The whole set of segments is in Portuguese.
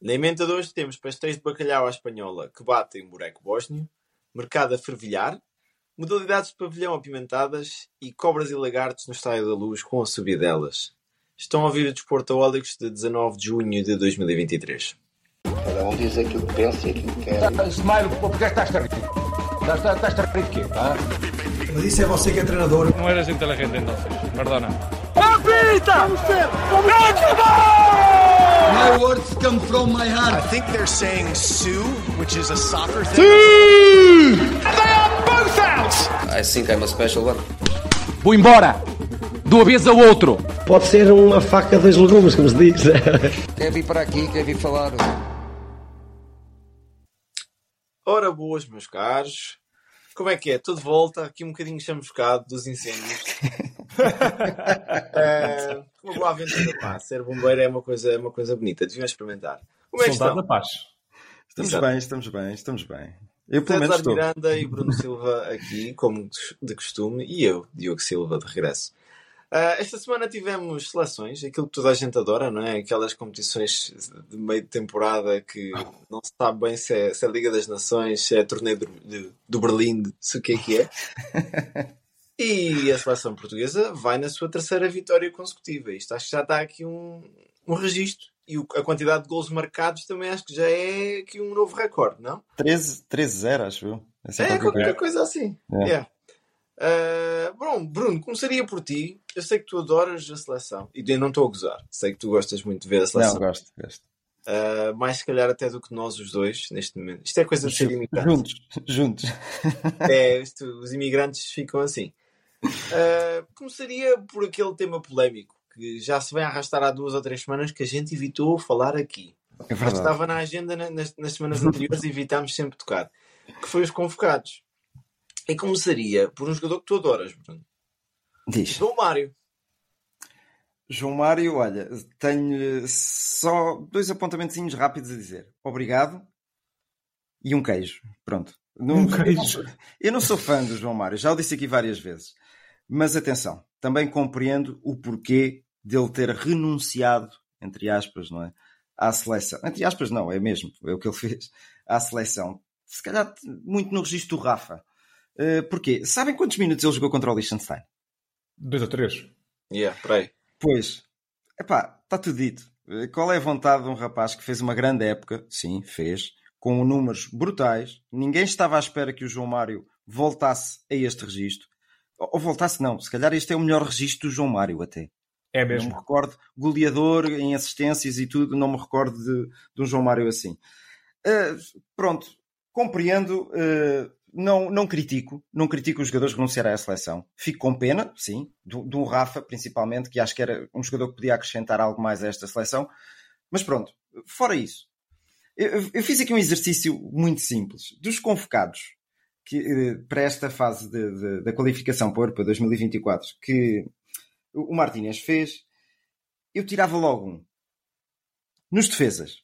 Na emenda de hoje temos pastéis de bacalhau à espanhola que batem buraco bósnio, mercado a fervilhar, modalidades de pavilhão apimentadas e cobras e lagartos no Estádio da Luz com a subidelas. Estão a ouvir o Desporto Aólicos de 19 de junho de 2023. Cada um diz aquilo que pensa e aquilo que quer. Smile, porque estás a rir? Estás, estás a rir de quê? Tá? Mas isso é você que é treinador. No eres inteligente entonces, perdona. My words come from my I heart. think they're saying Sue, which is a soccer thing. And they are both out! I think I'm a special one. Vou embora! De uma vez ao outro! Pode ser uma faca de dois legumes, como se diz. Quer vir para aqui, quer vir falar. Ora boas, meus caros. Como é que é? Estou de volta, aqui um bocadinho chamuscado dos incêndios. É, uma boa aventura, pá. Ser bombeiro é uma coisa, é uma coisa bonita, deviam experimentar. Como é que Soldado estão? da paz. Estamos Exato. bem, estamos bem, estamos bem. Eu pelo menos César estou. Miranda e Bruno Silva aqui, como de costume, e eu, Diogo Silva, de regresso. Ah, esta semana tivemos seleções, aquilo que toda a gente adora, não é? Aquelas competições de meio de temporada que não se sabe bem se é, se é Liga das Nações, se é torneio do, do Berlim, se o que é que é. E a seleção portuguesa vai na sua terceira vitória consecutiva. Isto acho que já está aqui um, um registro. E o- a quantidade de gols marcados também acho que já é aqui um novo recorde, não? 13 13-0, acho eu. Essa É, qualquer qualquer coisa. assim. É. Yeah. Ah, bom, Bruno, começaria por ti. Eu sei que tu adoras a seleção e eu não estou a gozar. Sei que tu gostas muito de ver a Não, seleção. gosto, gosto. Ah, mais se calhar até do que nós os dois neste momento. Isto é coisa de ser imigrante. Juntos, juntos. É, isto, os imigrantes ficam assim. Ah, começaria por aquele tema polémico que já se vem arrastar há duas ou três semanas que a gente evitou falar aqui. É Mas estava na agenda na- nas, nas semanas anteriores e evitámos sempre tocar. Que foi os convocados. E começaria por um jogador que tu adoras, Bruno. Diz. João Mário. João Mário, olha, tenho só dois apontamentozinhos rápidos a dizer. Obrigado e um queijo. Pronto. Não- Um eu não queijo. sou- Eu não sou fã do João Mário, já o disse aqui várias vezes. Mas atenção, também compreendo o porquê dele ter renunciado, entre aspas, não é? À seleção. Entre aspas, não, é mesmo, é o que ele fez. À seleção. Se calhar muito no registro do Rafa. Eh, porquê? Sabem quantos minutos ele jogou contra o Liechtenstein? Dois ou três. Yeah, peraí. Pois, epá, está tudo dito. Eh, Qual é a vontade de um rapaz que fez uma grande época? Sim, fez. Com números brutais. Ninguém estava à espera que o João Mário voltasse a este registro. Ou voltasse, não. Se calhar este é o melhor registro do João Mário até. É Não mesmo. me recordo. Goleador em assistências e tudo. Não me recordo de, de um João Mário assim. Eh, pronto. Compreendo. eh, não, não critico. Não critico os jogadores renunciarem à seleção. Fico com pena, sim. Do, do Rafa, principalmente, que acho que era um jogador que podia acrescentar algo mais a esta seleção. Mas pronto. Fora isso. Eu, eu fiz aqui um exercício muito simples. Dos convocados que, eh, para esta fase de- de- da qualificação para o Europa 2024 que o Martínez fez, eu tirava logo um. Nos defesas,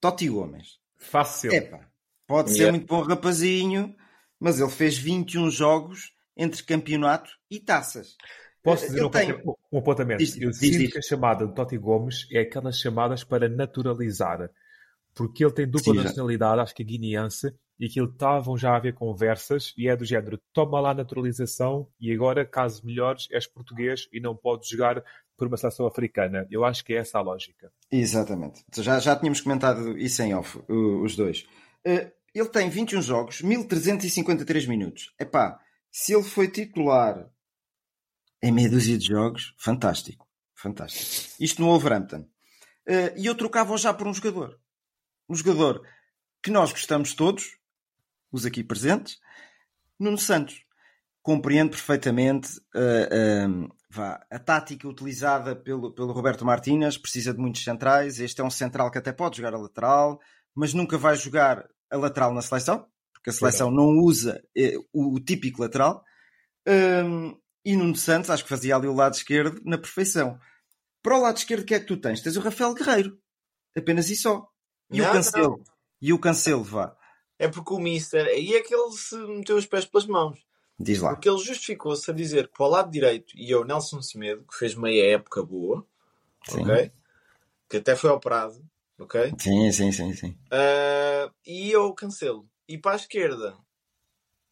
Totti Gomes. Fácil. Epá, pode ser Yeah. muito bom rapazinho, mas ele fez 21 jogos entre campeonato e taças. Posso dizer um, apontamento- um apontamento? Diz- eu diz, sinto diz. que a chamada de Totti Gomes é aquelas chamadas para naturalizar. Porque ele tem dupla Sim, já. nacionalidade, acho que é guineense, e ele estavam já a haver conversas, e é do género, toma lá a naturalização, e agora, caso melhores, és português e não podes jogar por uma seleção africana. Eu acho que é essa a lógica. Exatamente. Já, já tínhamos comentado isso em off, os dois. Eh, ele tem 21 jogos, 1353 minutos. Epá, se ele foi titular em meia dúzia de jogos, fantástico. Fantástico. Isto no Wolverhampton. Eh, E eu trocava já por um jogador. Um jogador que nós gostamos todos, os aqui presentes, Nuno Santos. Compreendo perfeitamente eh, eh, vá, a tática utilizada pelo, pelo Roberto Martínez, precisa de muitos centrais. Este é um central que até pode jogar a lateral, mas nunca vai jogar a lateral na seleção, porque a seleção não usa eh, o, o típico lateral. Hum, e Nuno Santos, acho que fazia ali o lado esquerdo na perfeição. Para o lado esquerdo, o que é que tu tens? Tens o Rafael Guerreiro. Apenas isso só. E Não, o Cancelo. não. E o Cancelo, vá. É porque o Mister. Aí é que ele se meteu os pés pelas mãos. Diz lá. Porque ele justificou-se a dizer que para o lado direito ia o Nelson Semedo, que fez meia época boa, Sim. ok? Que até foi operado, Ok? Sim, sim, sim, sim. Uh, e ia o Cancelo. E para a esquerda.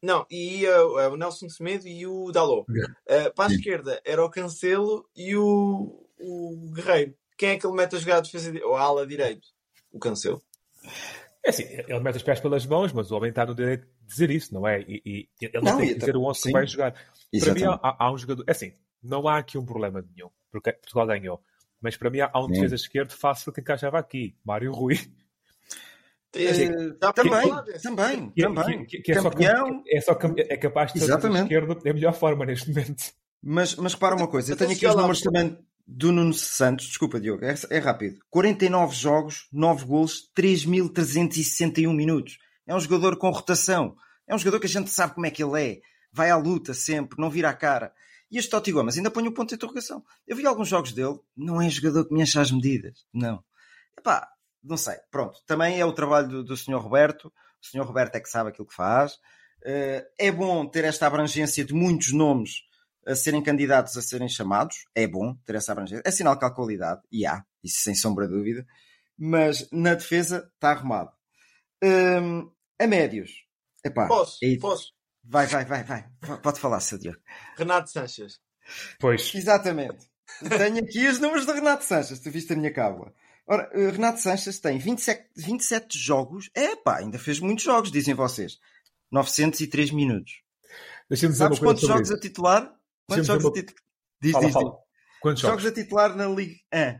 Não, e ia uh, o Nelson Semedo e o Dalot. Uh, para a Sim. esquerda era o Cancelo e o, o Guerreiro. Quem é que ele mete a jogar a defesa ou a ala direito? O Cancelo. É assim, ele mete os pés pelas mãos, mas o homem está no direito de dizer isso, não é? E, e ele Não, não tem que dizer o 11 sim. que vai jogar. Para mim, Exatamente. há, há um jogador. É assim, não há aqui um problema nenhum, porque Portugal ganhou. Mas para mim, há um Sim. defesa esquerdo fácil que encaixava aqui, Mário Rui. Eh, Já também, desse. também, Que, também. que- que é, só, Campeão. é, só é capaz de ser defesa Exatamente. esquerdo é a melhor forma neste momento. Mas, mas repara uma coisa, eu tenho aqui os lá, números também do Nuno Santos, desculpa Diogo, é, é rápido. 49 jogos, 9 golos, 3.361 minutos. É um jogador com rotação. É um jogador que a gente sabe como é que ele é. Vai à luta sempre, não vira a cara. E este Totti Gomes ainda põe o ponto de interrogação. Eu vi alguns jogos dele, não é jogador que me enche as medidas. Não. Epá, não sei. Pronto. Também é o trabalho do, do Sr. Roberto. O Sr. Roberto é que sabe aquilo que faz. Eh, é bom ter esta abrangência de muitos nomes a serem candidatos a serem chamados. É bom ter essa abrangência. É sinal que há qualidade. E há. Isso sem sombra de dúvida. Mas na defesa está arrumado. Hum, a médios. Epá, Posso? aí- Posso? Vai, vai, vai, vai. Pode falar, seu Diogo. Renato Sanches. Pois. Exatamente. Tenho aqui os números de Renato Sanches. Tu viste a minha cábula. Ora, eh, Renato Sanches tem 27, 27 jogos. É pá, ainda fez muitos jogos, dizem vocês. 903 minutos. Deixa-me dizer Sabes uma coisa quantos sobre jogos isso. a titular? Quantos jogos a titular? Diz, Fala, diz, fala. diz. Quantos Jogos jogos? a titular na Liga 1.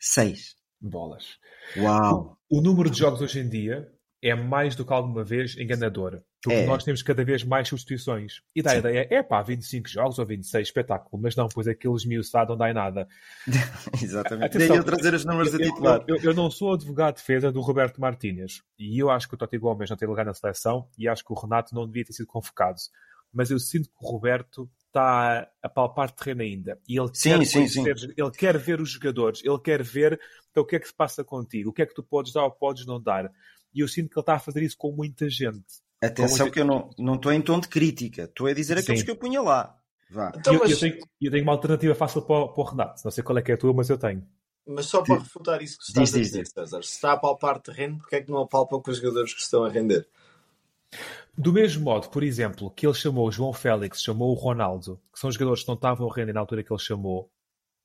6. Bolas. Uau. O número de jogos hoje em dia é mais do que alguma vez enganador. Porque É. nós temos cada vez mais substituições. E dá a ideia, é pá, 25 jogos ou 26, espetáculo. Mas não, pois aquele esmiuçado não dá em nada. Exatamente. Atenção, Daí eu trazer os números a Eu, titular. eu- eu- eu não sou advogado de defesa do Roberto Martínez. E eu acho que o Totti Gomes não tem lugar na seleção e acho que o Renato não devia ter sido convocado. Mas eu sinto que o Roberto está a palpar terreno ainda. E ele Sim, quer sim, conhecer, ele quer ver os jogadores, ele quer ver então, o que é que se passa contigo, o que é que tu podes dar ou podes não dar. E eu sinto que ele está a fazer isso com muita gente. Atenção que eu não não estou em tom de crítica. Estou a dizer aqueles Sim. que eu punha lá. Vá. Então, eu, mas, eu tenho, eu tenho uma alternativa fácil para, o- para o Renato. Não sei qual é que é a tua, mas eu tenho. mas só para refutar isso que estás Diz, a diz, dizer, diz. César. Se está a palpar terreno, porque é que não apalpam com os jogadores que estão a render? Do mesmo modo, por exemplo, que ele chamou o João Félix, chamou o Ronaldo, que são jogadores que não estavam a render na altura que ele chamou,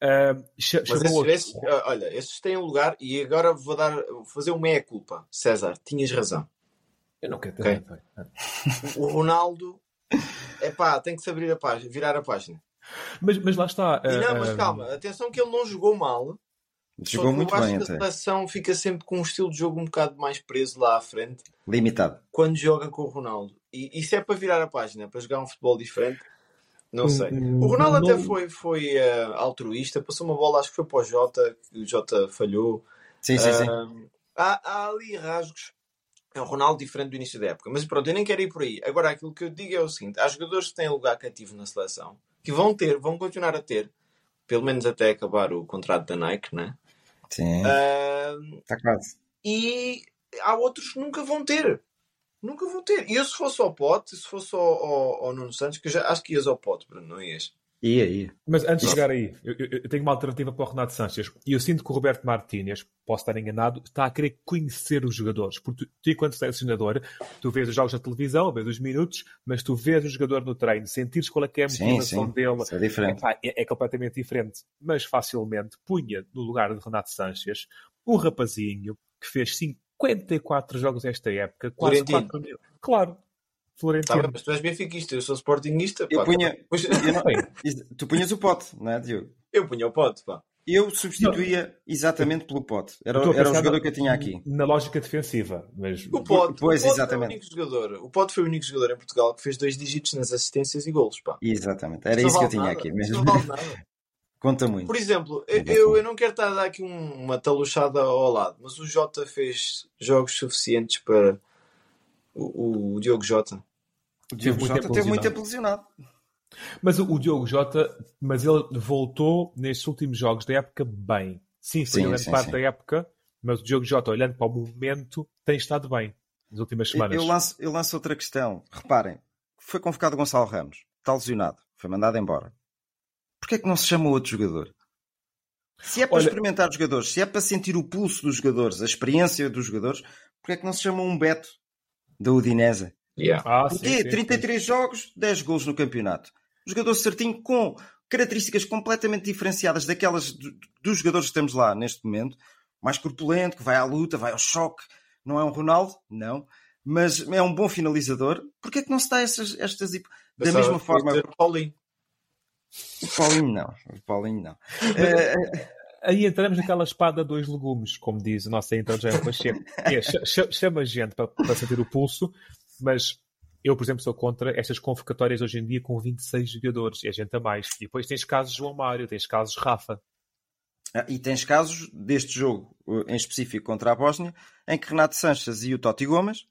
ah, cha- Mas chamou esses, ah, olha, esses têm um lugar e agora vou dar, vou fazer uma meia-culpa. César, tinhas razão. Eu não quero ter Ok. nada. O Ronaldo, é pá, tem que se abrir a página, virar a página. Mas, mas lá está. E não, ah, mas ah, calma, atenção que ele não jogou mal. Jogou só que muito eu acho bem que até. a seleção fica sempre com um estilo de jogo um bocado mais preso lá à frente Limitado. quando joga com o Ronaldo. E isso é para virar a página, para jogar um futebol diferente. Não sei. O Ronaldo não- até foi, foi ah, altruísta, passou uma bola, acho que foi para o Jota, que o Jota falhou. Sim, sim, sim. Ah, há, há ali rasgos. É o Ronaldo diferente do início da época. Mas pronto, eu nem quero ir por aí. Agora, aquilo que eu digo é o seguinte: há jogadores que têm lugar cativo na seleção, que vão ter, vão continuar a ter, pelo menos até acabar o contrato da Nike, né? Sim. Está quase. e há outros que nunca vão ter. Nunca vão ter. E eu, se fosse ao pote, se fosse ao, ao, ao Nuno Santos, que eu já acho que ias ao pote, Bruno, não ias? Ia, ia. Mas antes de chegar aí, eu, eu- tenho uma alternativa para o Renato Sanches. E eu sinto que o Roberto Martínez, posso estar enganado, está a querer conhecer os jogadores. Porque tu, tu, enquanto selecionador, tu vês os jogos na televisão, vês os minutos, mas tu vês o jogador no treino, sentires qual é que é a Sim, motivação sim. dele. Isso é diferente. Epá, é, é completamente diferente. Mas facilmente punha no lugar de Renato Sanches um rapazinho que fez 54 jogos esta época, quase Florentino. 4 mil. Claro, Florentino. bem, mas tu és benfiquista, eu sou sportingista. Eu pá. punha- Eu não- Isso- Tu punhas o pote, não é, Diogo? Eu punha o pote, pá. Eu substituía exatamente pelo pote. Era, era o jogador que eu tinha aqui. Na lógica defensiva. Mas O Pote, Pois, o Pote exatamente. Foi o, único jogador, o Pote foi o único jogador em Portugal que fez dois dígitos nas assistências e golos, pá. Exatamente. Era Não isso que eu vale tinha nada, aqui isso mesmo. Não vale nada. Conta muito. Por exemplo, eu, Não eu, eu não quero estar a dar aqui um- uma taluchada ao lado, mas o Jota fez jogos suficientes para o, o Diogo Jota. O Diogo muito Jota tempo teve muito lesionado. tempo lesionado. Mas o, o Diogo Jota, mas ele voltou nestes últimos jogos da época bem. Sim, foi Sim, grande sim, parte sim. da época, mas o Diogo Jota, olhando para o momento, tem estado bem nas últimas semanas. eu lanço, eu lanço outra questão. Reparem, foi convocado Gonçalo Ramos. Está lesionado. Foi mandado embora. Porquê é que não se chama outro jogador? Se é para Olha- experimentar os jogadores, se é para sentir o pulso dos jogadores, a experiência dos jogadores, porque é que não se chama um Beto da Udinese? Yeah. Ah, sim, sim, 33 jogos, 10 golos no campeonato. Um jogador certinho com características completamente diferenciadas daquelas do- dos jogadores que temos lá neste momento. Mais corpulento, que vai à luta, vai ao choque. Não é um Ronaldo? Não. Mas é um bom finalizador. Porquê é que não se dá essas, estas... hip- Da Pensava mesma forma... Paulinho. O Paulinho não. O Paulinho não. Eh, Aí entramos naquela espada dois legumes, como diz a nossa intro já Pacheco. É, ch- ch- chama gente para, para sentir o pulso, mas eu, por exemplo, sou contra estas convocatórias hoje em dia com 26 jogadores. É gente a mais. E depois tens casos João Mário, tens casos Rafa. Ah, E tens casos deste jogo eh, em específico contra a Bósnia, em que Renato Sanches e o Totti Gomes,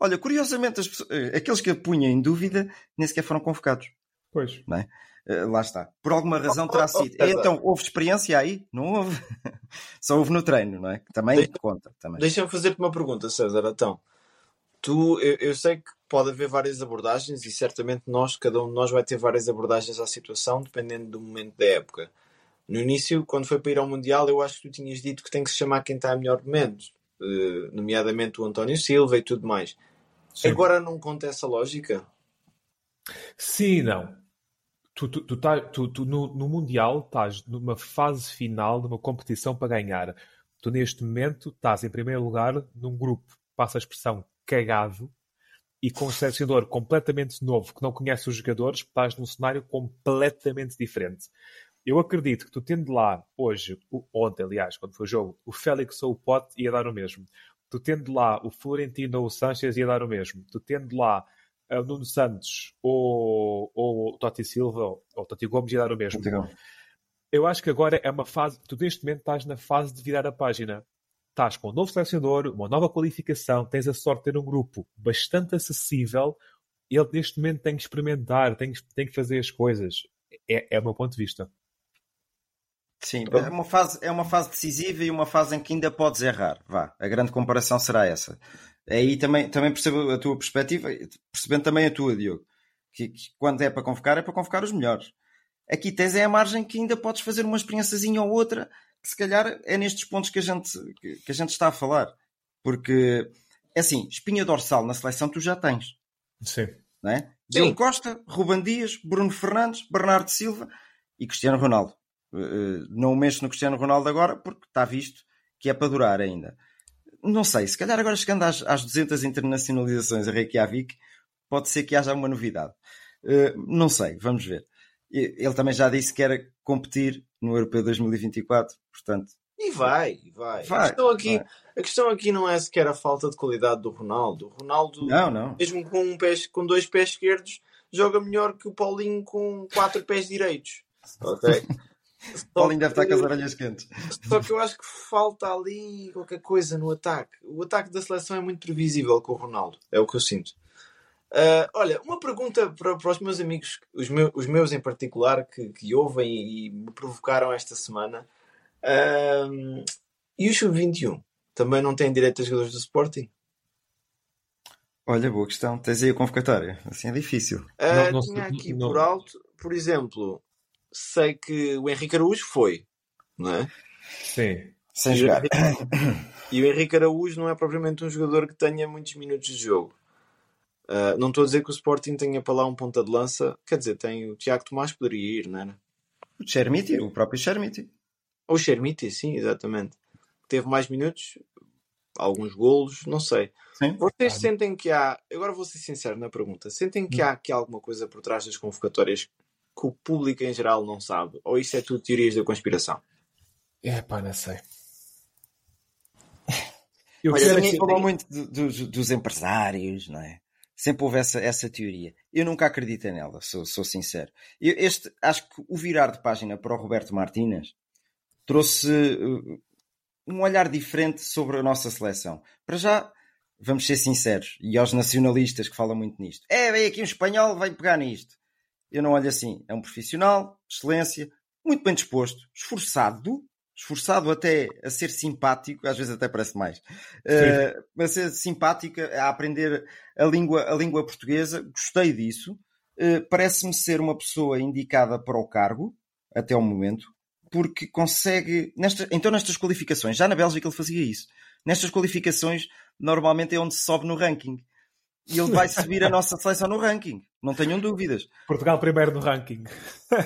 olha, curiosamente, as pessoas- eh, aqueles que a punham em dúvida nem sequer foram convocados. Pois. Não é? Eh, Lá está. Por alguma razão terá sido. César. Então, houve experiência aí? Não houve. Só houve no treino, não é? Também Deixa- conta. Também. Deixa-me fazer-te uma pergunta, César. Então, tu, eu, eu sei que pode haver várias abordagens e certamente nós, cada um de nós vai ter várias abordagens à situação, dependendo do momento da época. No início, quando foi para ir ao Mundial, eu acho que tu tinhas dito que tem que se chamar quem está a melhor momento, eh, nomeadamente o António Silva e tudo mais. Sim. Agora não conta essa lógica? Sim, não. Tu, tu, tu, tá- tu- tu no, no Mundial estás numa fase final de uma competição para ganhar. Tu, neste momento, estás em primeiro lugar num grupo, passa a expressão, cagado, e com um selecionador completamente novo que não conhece os jogadores, estás num cenário completamente diferente. Eu acredito que tu tendo lá hoje, ontem, aliás, quando foi o jogo, o Félix ou o Pote ia dar o mesmo. Tu tendo lá o Florentino ou o Sanchez ia dar o mesmo. Tu tendo lá o Nuno Santos ou, ou o Totti Silva ou o Totti Gomes ia dar o mesmo. Eu acho que agora é uma fase, tu neste momento estás na fase de virar a página. Estás com um novo selecionador, uma nova qualificação, tens a sorte de ter um grupo bastante acessível. Ele neste momento tem que experimentar, tem, que- tem que fazer as coisas. É, é o meu ponto de vista. Sim, é uma, fase, é uma fase decisiva e uma fase em que ainda podes errar. Vá, a grande comparação será essa. Aí também, também percebo a tua perspectiva, percebendo também a tua, Diogo. Que, que quando é para convocar, é para convocar os melhores. Aqui tens é a margem que ainda podes fazer uma experiênciazinha ou outra, que se calhar é nestes pontos que a gente, que que a gente está a falar. Porque, é assim, espinha dorsal na seleção tu já tens. Sim. Não é? Diogo Costa, Ruben Dias, Bruno Fernandes, Bernardo Silva e Cristiano Ronaldo. Uh, não mexo no Cristiano Ronaldo agora porque está visto que é para durar ainda. Não sei, se calhar agora chegando às, às 200 internacionalizações a Reykjavik, pode ser que haja uma novidade. Uh, não sei, vamos ver. Ele também já disse que era competir no Europeu 2024, portanto, E vai, e vai. Vai, a, questão aqui, vai. a questão aqui não é sequer a falta de qualidade do Ronaldo. O Ronaldo, não, não. mesmo com, um pé, com dois pés esquerdos, joga melhor que o Paulinho com quatro pés direitos. Ok? Paulinho deve estar com as orelhas quentes. Só que eu acho que falta ali qualquer coisa no ataque. O ataque da seleção é muito previsível com o Ronaldo. É o que eu sinto. Ah, olha, uma pergunta para, para os meus amigos, os meus, os meus em particular, que, que ouvem e me provocaram esta semana. Ahm, e o Sub-21? Também não tem direito a jogadores do Sporting? Olha, boa questão. Tens aí a convocatória. Assim é difícil. Ah, Não- não- tinha aqui não- por alto, por exemplo, sei que o Henrique Araújo foi, não é? Sim. Sem E o jogar. Henrique- E o Henrique Araújo não é propriamente um jogador que tenha muitos minutos de jogo. Ah, não estou a dizer que o Sporting tenha para lá um ponta de lança. Quer dizer, tem o Tiago Tomás poderia ir, não era? O Chermiti, o próprio Chermiti. Ou o Chermiti, sim, exatamente. Teve mais minutos, alguns golos, não sei. Sim. Vocês sentem que há. Agora vou ser sincero na pergunta. Sentem que há aqui alguma coisa por trás das convocatórias que o público em geral não sabe? Ou isso é tudo teorias da conspiração? É pá, não sei. Eu Olha, quero ninguém que- falou muito do- dos- dos empresários, não é? Sempre houve essa, essa teoria. Eu nunca acreditei nela, sou, sou sincero. Eu, este, acho que o virar de página para o Roberto Martínez trouxe uh, um olhar diferente sobre a nossa seleção. Para já, vamos ser sinceros, e aos nacionalistas que falam muito nisto. É, vem aqui um espanhol, vai pegar nisto. Eu não olho assim. É um profissional, excelência, muito bem disposto, esforçado, esforçado até a ser simpático, às vezes até parece mais, uh, a ser simpático, a aprender a língua, a língua portuguesa, gostei disso. Uh, Parece-me ser uma pessoa indicada para o cargo, até o momento. porque consegue. Nesta, então, nestas qualificações, já na Bélgica ele fazia isso. Nestas qualificações, normalmente é onde se sobe no ranking. E ele vai subir a nossa seleção no ranking, não tenham dúvidas. Portugal primeiro no ranking.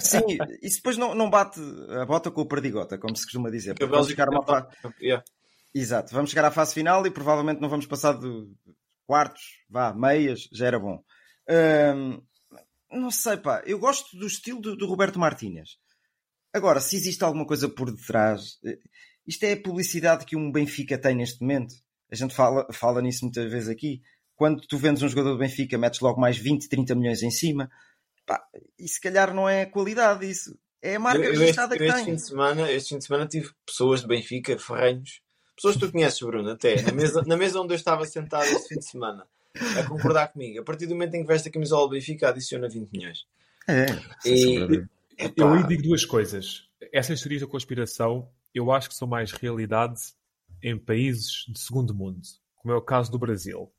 Sim, isso depois não, não bate a bota com o perdigota, como se costuma dizer. Porque Vamos chegar a uma fa- Yeah. Exato, vamos chegar à fase final e provavelmente não vamos passar de quartos, vá, meias, já era bom. Hum, não sei, pá, eu gosto do estilo do, do Roberto Martínez. Agora, se existe alguma coisa por detrás, eh, isto é a publicidade que um Benfica tem neste momento. A gente fala, fala nisso muitas vezes aqui. Quando tu vendes um jogador do Benfica, metes logo mais 20, 30 milhões em cima. Pá, e se calhar não é a qualidade isso. É a marca Eu- eu este, registrada que eu este tem. fim de semana, este fim de semana tive pessoas de Benfica, ferrenhos, pessoas que tu conheces, Bruno, até, na mesa, na mesa onde eu estava sentado este fim de semana, a concordar comigo. A partir do momento em que veste a camisola do Benfica, adiciona 20 milhões. É, E-. Epá, Eu aí digo duas coisas. Essas teorias da conspiração, eu acho que são mais realidade em países de segundo mundo, como é o caso do Brasil.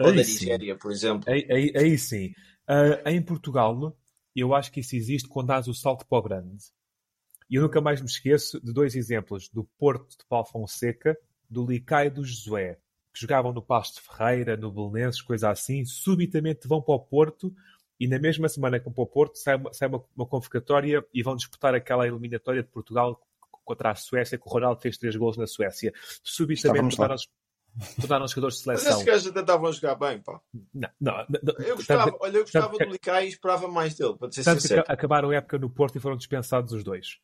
Ou da Aí sim. Nigéria, por exemplo. Aí, aí- aí sim. Ah, em Portugal, eu acho que isso existe quando dás o salto para o grande. E eu nunca mais me esqueço de dois exemplos, do Porto de Paulo Fonseca, do Licai e do Josué, que jogavam no Pasto de Ferreira, no Belenenses, coisa assim, subitamente vão para o Porto e na mesma semana que vão para o Porto sai uma, sai uma, uma convocatória e vão disputar aquela eliminatória de Portugal contra a Suécia, que o Ronaldo fez três gols na Suécia. Subitamente Estávamos lá. tornaram-se tornaram-se jogadores de Mas seleção. esses gajos até estavam a jogar bem, pá. Não, não, não, Eu gostava, olha, eu gostava tanto- do Licai e esperava mais dele, para ser Tanto que sincero. aca- acabaram a época no Porto e foram dispensados os dois.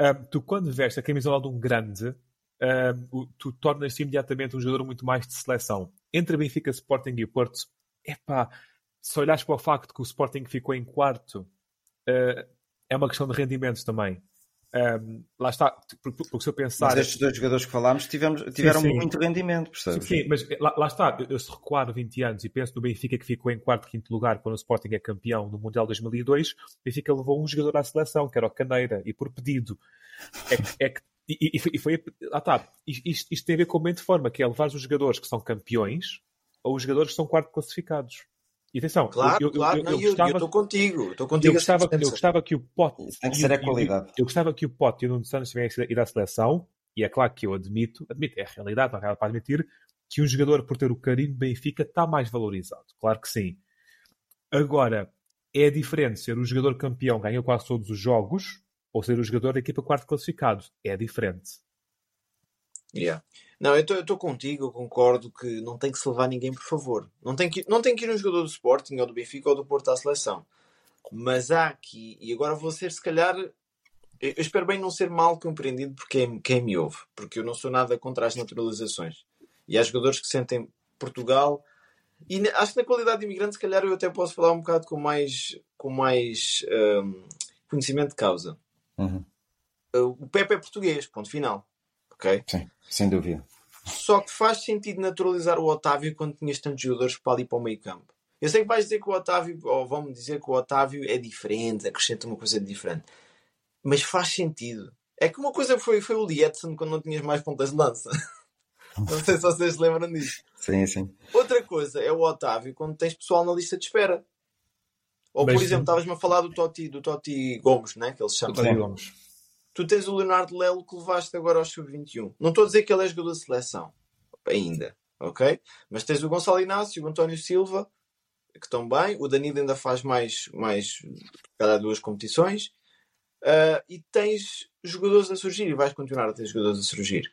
Ahm, tu, quando vestes a camisola de um grande, o- tu tornas-te imediatamente um jogador muito mais de seleção. Entre Benfica, Sporting e o Porto, epá, se olhares para o facto que o Sporting ficou em quarto, ah, é uma questão de rendimentos também. Ahm, lá está, porque, porque se eu pensar. Mas estes dois jogadores que falámos tivemos, tiveram sim. muito rendimento, Sim, percebes? sim, mas lá, lá está, eu, eu se recuar 20 anos e penso no Benfica que ficou em quarto, quinto lugar quando o Sporting é campeão no Mundial 2002, o Benfica levou um jogador à seleção, que era o Caneira, e por pedido. É, é que, e, e- e foi, lá está, isto, isto tem a ver com a mente de forma, que é levar os jogadores que são campeões ou os jogadores que são quarto classificados. E atenção, Claro, eu, eu, claro, eu, não, eu eu estou contigo. Estou eu contigo a gostava, 100%. eu gostava que o Pote tem que e ser o- a qualidade. Eu gostava que o Pote e o Nuno Santos tivessem ido à seleção, e é claro que eu admito, admito, é a realidade, não há nada para admitir, que um jogador por ter o carinho do Benfica está mais valorizado. Claro que sim. Agora, é diferente ser o jogador campeão, ganhou quase todos os jogos, ou ser o jogador da equipa quarto classificado. É diferente. Yeah. Não, eu estou contigo, eu concordo que não tem que se levar ninguém, por favor. Não tem que, não tem que ir um jogador do Sporting ou do Benfica ou do Porto à seleção. Mas há aqui, e agora vou ser se calhar. Eu espero bem não ser mal compreendido por quem, quem me ouve, porque eu não sou nada contra as naturalizações. E há jogadores que sentem Portugal. E acho que na qualidade de imigrante, se calhar eu até posso falar um bocado com mais, com mais hum, conhecimento de causa. Uhum. O Pepe é português, ponto final. Ok? Sim, sem dúvida. Só que faz sentido naturalizar o Otávio quando tinhas tantos jogadores para ali para o meio campo. Eu sei que vais dizer que o Otávio, ou vão-me dizer que o Otávio é diferente, acrescenta uma coisa diferente. Mas faz sentido. É que uma coisa foi, foi o Lietzen quando não tinhas mais pontas de lança. não sei se vocês se lembram disso. Sim, sim. Outra coisa é o Otávio quando tens pessoal na lista de espera. Ou, Mas por exemplo, estavas-me a falar do Totti, do Totti Gomes, né? que ele se chama. António Gomes. Tu tens o Leonardo Lelo que levaste agora ao sub-21. Não estou a dizer que ele é jogador de seleção. Ainda. Ok? Mas tens o Gonçalo Inácio, o António Silva, que estão bem. O Danilo ainda faz mais, mais cada duas competições. Ah, e tens jogadores a surgir e vais continuar a ter jogadores a surgir.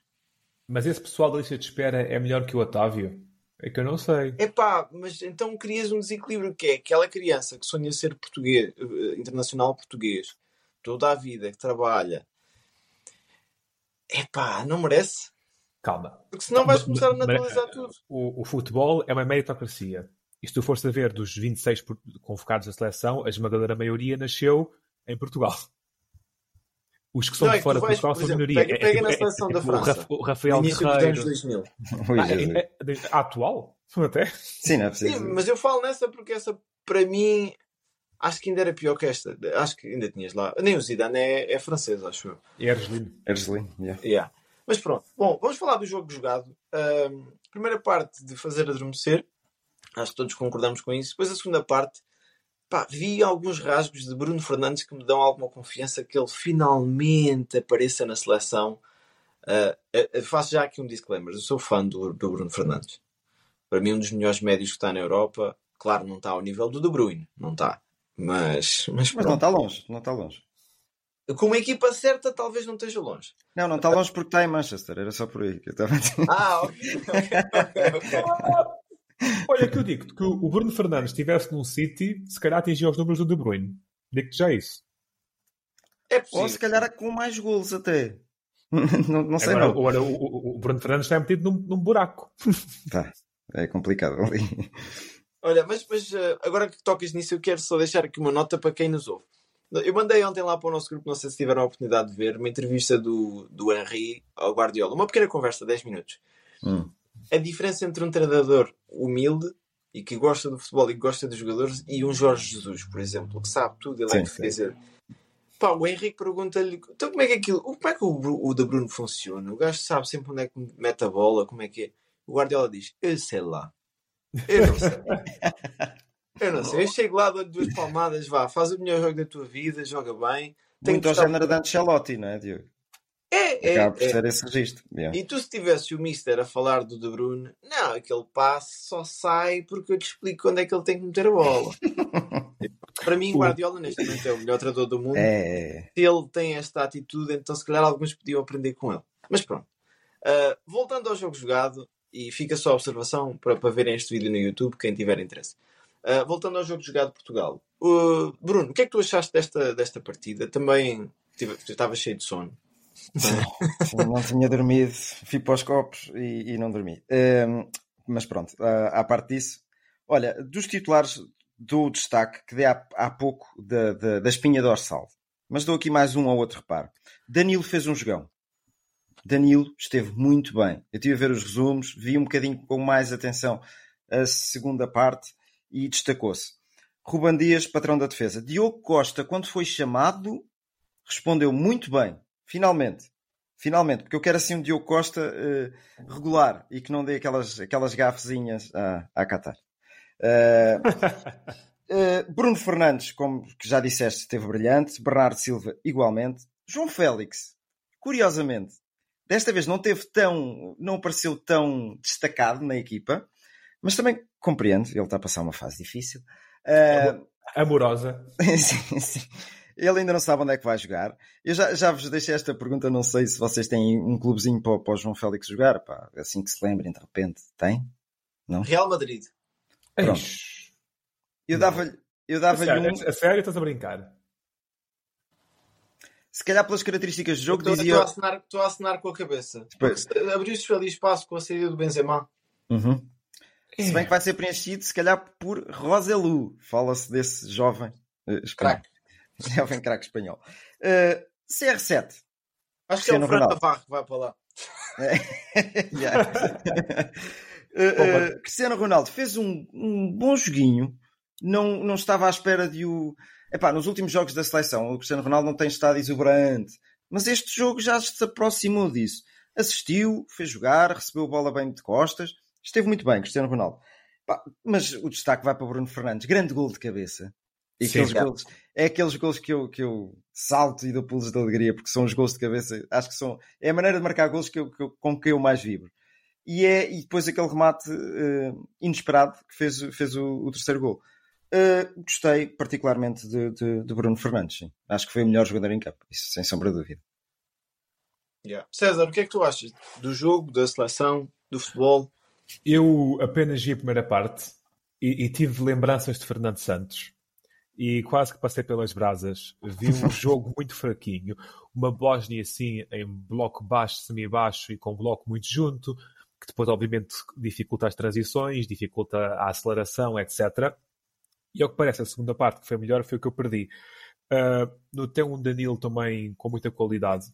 Mas esse pessoal da lista de espera é melhor que o Otávio? É que eu não sei. Epá, mas então crias um desequilíbrio que é aquela criança que sonha ser português, eh, internacional português, toda a vida, que trabalha. Epá, não merece? Calma. Porque senão vais começar a mas- naturalizar tudo. O, o futebol é uma meritocracia. E se tu fores a ver dos 26 por- convocados da seleção, a esmagadora maioria nasceu em Portugal. Os que são Não, é de fora de Portugal por são minoria. pega- pega na seleção da o França, Raf- O Rafael início dos anos Guerreiro. 2000. Ui, Ah, é- é- atual? Até? Sim, não é preciso. Sim, mas eu falo nessa porque essa, para mim, acho que ainda era pior que esta. Acho que ainda tinhas lá. Nem o Zidane é, é francês, acho eu. Erslin. Erslin, yeah. Yeah. Mas pronto. Bom, vamos falar do jogo jogado. Primeira parte de fazer adormecer. Acho que todos concordamos com isso. Depois a segunda parte, pá, vi alguns rasgos de Bruno Fernandes que me dão alguma confiança que ele finalmente apareça na seleção. Uh, faço já aqui um disclaimer: eu sou fã do, do Bruno Fernandes. Para mim, um dos melhores médios que está na Europa. Claro, não está ao nível do De Bruyne, não está. Mas, mas, mas não está longe, não está longe. Com uma equipa certa, talvez não esteja longe. Não, não está longe porque está em Manchester, era só por aí que eu estava a dizer. Ah, ok, ok, ok. Olha, que eu digo que o Bruno Fernandes estivesse num City, se calhar atingia os números do De Bruyne. Digo-te já isso. É possível. Ou se calhar com mais golos até. não, não sei agora, não. Agora, o, o, Bruno Fernandes está metido num, num buraco. Tá, é complicado ali. Olha, mas, mas eh, agora que tocas nisso, eu quero só deixar aqui uma nota para quem nos ouve. Eu mandei ontem lá para o nosso grupo, não sei se tiveram a oportunidade de ver, uma entrevista do, do Henry ao Guardiola. Uma pequena conversa, 10 minutos. Hum. A diferença entre um treinador humilde e que gosta do futebol e que gosta dos jogadores e um Jorge Jesus, por exemplo, que sabe tudo, ele é que dizer. Pá, o Henrique pergunta-lhe então como é que aquilo, como é que o, o da Bruno funciona? O gajo sabe sempre onde é que mete a bola, como é que é. O Guardiola diz, eu sei lá. Eu não sei. Eu não sei, eu chego lá, dou duas palmadas, vá, faz o melhor jogo da tua vida, joga bem. Muito ao género de Ancelotti, não é, Diogo? É, é. Acaba por é. ser esse registro. Yeah. E tu, se tivesse o Mister a falar do De Bruyne, não, aquele passe só sai porque eu te explico quando é que ele tem que meter a bola. Para mim, Guardiola, neste momento, é o melhor treinador do mundo. É. Se ele tem esta atitude, então se calhar alguns podiam aprender com ele. Mas pronto. Uh, voltando ao jogo jogado, e fica só a observação para, para verem este vídeo no YouTube, quem tiver interesse. Uh, voltando ao jogo jogado Portugal. Uh, Bruno, o que é que tu achaste desta, desta partida? Também estava cheio de sono. não tinha dormido, fui para os copos e, e não dormi. Uh, mas pronto, à parte disso, olha, dos titulares dou destaque que dei há, há pouco da, da, da espinha dorsal. Mas dou aqui mais um ou outro reparo. Danilo fez um jogão. Danilo esteve muito bem. Eu estive a ver os resumos, vi um bocadinho com mais atenção a segunda parte e destacou-se. Ruban Dias, patrão da defesa. Diogo Costa, quando foi chamado, respondeu muito bem. Finalmente. Finalmente, porque eu quero assim um Diogo Costa uh, regular e que não dê aquelas, aquelas gafezinhas a, a Qatar. Uh, uh, Bruno Fernandes, como já disseste, esteve brilhante. Bernardo Silva, igualmente. João Félix, curiosamente, desta vez não teve tão, não apareceu tão destacado na equipa, mas também compreendo, ele está a passar uma fase difícil. Uh, Amorosa. sim, sim. Ele ainda não sabe onde é que vai jogar. Eu já, já vos deixei esta pergunta, não sei se vocês têm um clubezinho para, para o João Félix jogar, pá, assim que se lembrem, de repente. Tem? Não? Real Madrid. Pronto. Eu dava-lhe eu dava a, um... a sério, estás a brincar? Se calhar pelas características do jogo estou, dizia... Estou a, assinar, estou a assinar com a cabeça. Abriu-se ali espaço com a saída do Benzema. Uhum. Se bem que vai ser preenchido, se calhar, por Roselu. Fala-se desse jovem uh, craque. Jovem craque espanhol. Uh, CR7. Acho que é o Fran Navarro que vai para lá. uh, uh, Cristiano Ronaldo fez um, um, bom joguinho. Não, não estava à espera de o. Epá, nos últimos jogos da seleção, o Cristiano Ronaldo não tem estado exuberante. Mas este jogo já se aproximou disso. Assistiu, fez jogar, recebeu a bola bem de costas Esteve muito bem, Cristiano Ronaldo. Pá, mas o destaque vai para Bruno Fernandes. Grande gol de cabeça. E Sim, aqueles gols, é aqueles gols que eu, que eu salto e dou pulos de alegria, porque são os gols de cabeça. Acho que são. É a maneira de marcar gols que eu, que eu, com que eu mais vibro. E, é, e depois aquele remate uh, inesperado que fez, fez o, o terceiro gol. Uh, gostei particularmente de, de, de, Bruno Fernandes. Sim. Acho que foi o melhor jogador em campo, isso sem sombra de dúvida. Yeah. César, o que é que tu achas do jogo, da seleção, do futebol? Eu apenas vi a primeira parte e, e, tive lembranças de Fernando Santos e quase que passei pelas brasas. Vi um jogo muito fraquinho, uma Bósnia assim em bloco baixo, semi-baixo e com um bloco muito junto, que depois obviamente dificulta as transições, dificulta a aceleração, etc. E ao que parece, a segunda parte que foi melhor foi o que eu perdi. Uh, no tem um Danilo também com muita qualidade,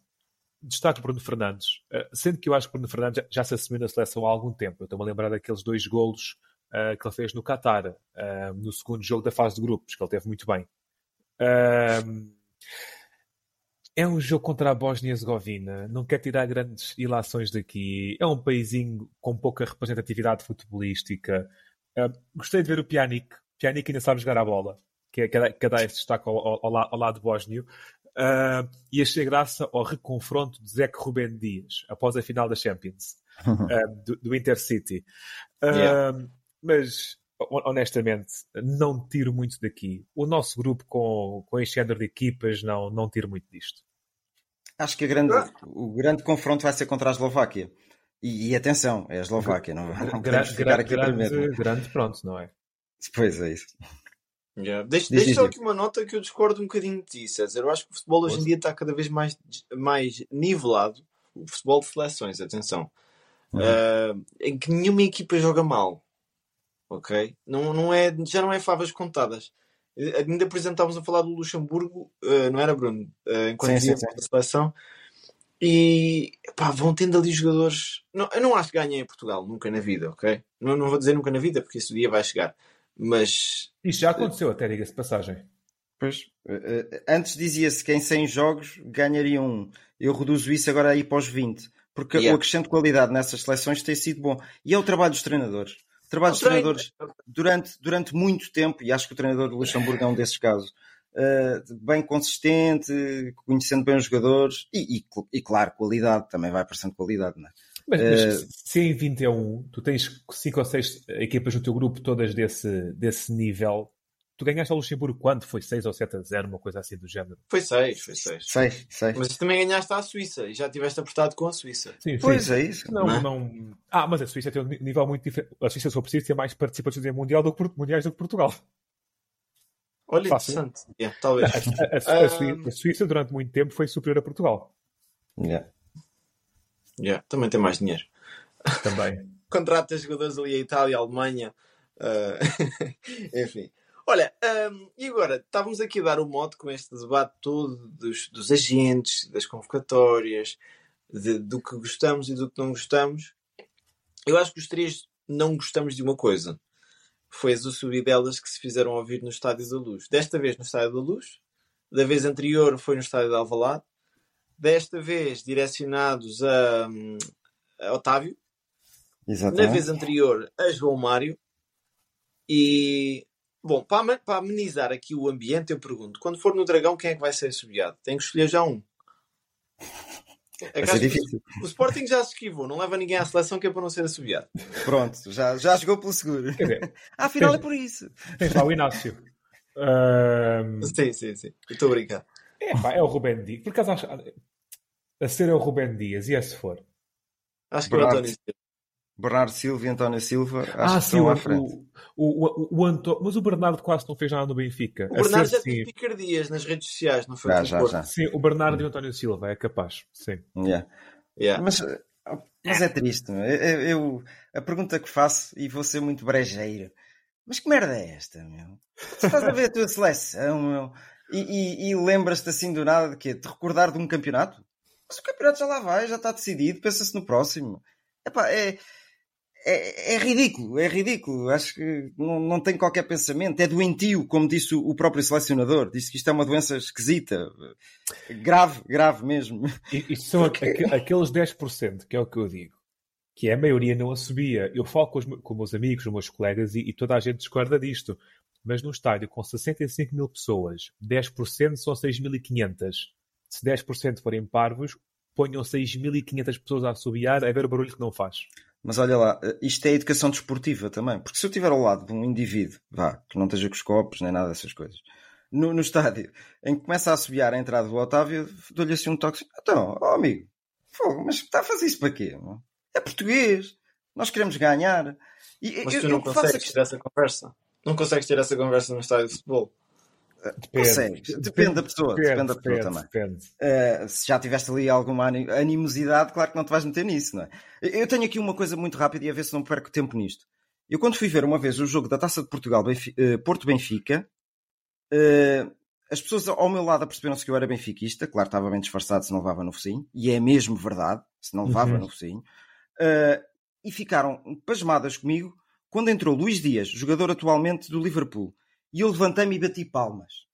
destaque Bruno Fernandes, uh, sendo que eu acho que Bruno Fernandes já, já se assumiu na seleção há algum tempo. Eu estou-me a lembrar daqueles dois golos uh, que ele fez no Qatar, uh, no segundo jogo da fase de grupos, que ele teve muito bem. é um jogo contra a Bósnia-Herzegovina, não quer tirar grandes ilações daqui. É um paísinho com pouca representatividade futebolística. gostei de ver o Pjanic. Pjanic ainda sabe jogar a bola que, que, que dá esse destaque ao, ao, ao, lado bósnio. Uh, e achei graça ao reconfronto de Zé Rubén Dias após a final da Champions uh, do, do Intercity. Uh, yeah. Mas honestamente, não tiro muito daqui. O nosso grupo com, com este género de equipas não, não tiro muito disto. Acho que grande, o grande confronto vai ser contra a Eslováquia. E, e atenção, é a Eslováquia, não, não grande, ficar aqui grande. Grande pronto, não é? Pois é isso. Yeah. Deixa, deixa só aqui uma nota que eu discordo um bocadinho de ti, César. Eu acho que o futebol hoje em dia está cada vez mais, mais nivelado. O futebol de seleções, atenção. Uhum. Uh, em que nenhuma equipa joga mal. Ok? Não, não é, já não é favas contadas. Ainda, por exemplo, estávamos a falar do Luxemburgo, uh, não era, Bruno? Uh, enquanto sim, sim, sim. seleção. E pá, vão tendo ali jogadores. Não, eu não acho que ganhem em Portugal, nunca na vida, ok? Não, não vou dizer nunca na vida, porque esse dia vai chegar. Mas. Isto já aconteceu, até diga-se passagem. Pois, antes dizia-se que em 100 jogos ganhariam um. Eu reduzo isso agora aí para os 20. Porque yeah. o acrescento de qualidade nessas seleções tem sido bom. E é o trabalho dos treinadores. O trabalho dos treinadores durante, durante muito tempo, e acho que o treinador do Luxemburgo é um desses casos, uh, bem consistente, conhecendo bem os jogadores e, e, e, claro, qualidade, também vai aparecendo qualidade, não é? Mas, mas uh, se em 21 tu tens 5 ou 6 equipas no teu grupo todas desse, desse nível, tu ganhaste ao Luxemburgo quando? Foi 6 ou 7 a 0, uma coisa assim do género? Foi 6, foi 6. 6, 6. Mas também ganhaste à Suíça e já tiveste apertado com a Suíça. Sim, pois sim. é isso. Não, não, não, Ah, mas a Suíça tem um nível muito diferente. A Suíça, se for preciso, tem mais participações em mundial do que, mundiais do que Portugal. Olha, Fácil. interessante. Yeah, talvez. A, a, a, Suíça, a, Suíça, durante muito tempo, foi superior a Portugal. Yeah. Yeah, também tem mais dinheiro. Também. Contrata jogadores ali a Itália, a Alemanha. Uh... Enfim. Olha, um, e agora, estávamos aqui a dar o modo com este debate todo dos, dos agentes, das convocatórias, de, do que gostamos e do que não gostamos. Eu acho que os três não gostamos de uma coisa. Foi as subidelas que se fizeram ouvir no Estádio da Luz. Desta vez no Estádio da Luz. Da vez anterior foi no Estádio de Alvalade. Desta vez direcionados a, a Otávio. Exatamente. Na vez anterior a João Mário. E Bom, para, para amenizar aqui o ambiente, eu pergunto: quando for no Dragão, quem é que vai ser subiado? Tem que escolher já um. É vai difícil. O Sporting já se esquivou, não leva ninguém à seleção que é para não ser assobiado. Pronto, já, já jogou pelo seguro. afinal é por isso. Tens lá o Inácio. Um... Sim, sim, sim. Estou a brincar. É, pá, é o Rubén Dias. Por acaso acho... a ser é o Rubén Dias e é se for? Acho que é o António Silva. Bernardo Silva e António Silva acho ah, que sim, estão à frente. O, o, o, Anto... Mas o Bernardo quase não fez nada no Benfica. O Bernardo já teve picardias nas redes sociais, não foi? Já, já, já. Sim, o Bernardo e o António Silva é capaz. Sim. Yeah. Yeah. Mas, mas é triste. Eu, eu, a pergunta que faço, e vou ser muito brejeiro, mas que merda é esta, meu? Tu estás a ver a tua seleção, meu, e, e, e lembras-te assim do nada de quê? De recordar de um campeonato? Mas o campeonato já lá vai, já está decidido, pensa-se no próximo. Epá, é é, é, ridículo, é ridículo. Acho que não, não tem qualquer pensamento. É doentio, como disse o próprio selecionador. Disse que isto é uma doença esquisita. Grave, grave mesmo. E, e são Porque... aqueles 10%, que é o que eu digo, que a maioria não a subia. Eu falo com os, com meus amigos, os meus colegas, e, e toda a gente discorda disto. Mas num estádio com 65 mil pessoas, 10% são 6.500. Se 10% forem parvos, ponham 6.500 pessoas a assobiar a ver o barulho que não faz. Mas olha lá, isto é educação desportiva também. Porque se eu estiver ao lado de um indivíduo, vá, que não esteja com os copos, nem nada dessas coisas, no, no estádio, em que começa a assobiar a entrada do Otávio, dou-lhe assim um toque. Assim, então, ó amigo, fogo, mas está a fazer isso para quê? É português, nós queremos ganhar. E, mas eu, tu não consegues ter essa conversa. Não consegues ter essa conversa no estádio de futebol. Depende, Consegues. Depende, da pessoa. Depende, depende da pessoa depende, também. Depende. Uh, se já tiveste ali alguma animosidade, claro que não te vais meter nisso, não é? Eu tenho aqui uma coisa muito rápida e a ver se não perco tempo nisto. Eu quando fui ver uma vez o jogo da Taça de Portugal uh, Porto Benfica, uh, as pessoas ao meu lado perceberam-se que eu era benfiquista, claro, estava bem disfarçado se não levava no focinho, e é mesmo verdade, se não levava uhum. no focinho, e ficaram pasmadas comigo quando entrou Luís Dias, jogador atualmente do Liverpool e eu levantei-me e bati palmas.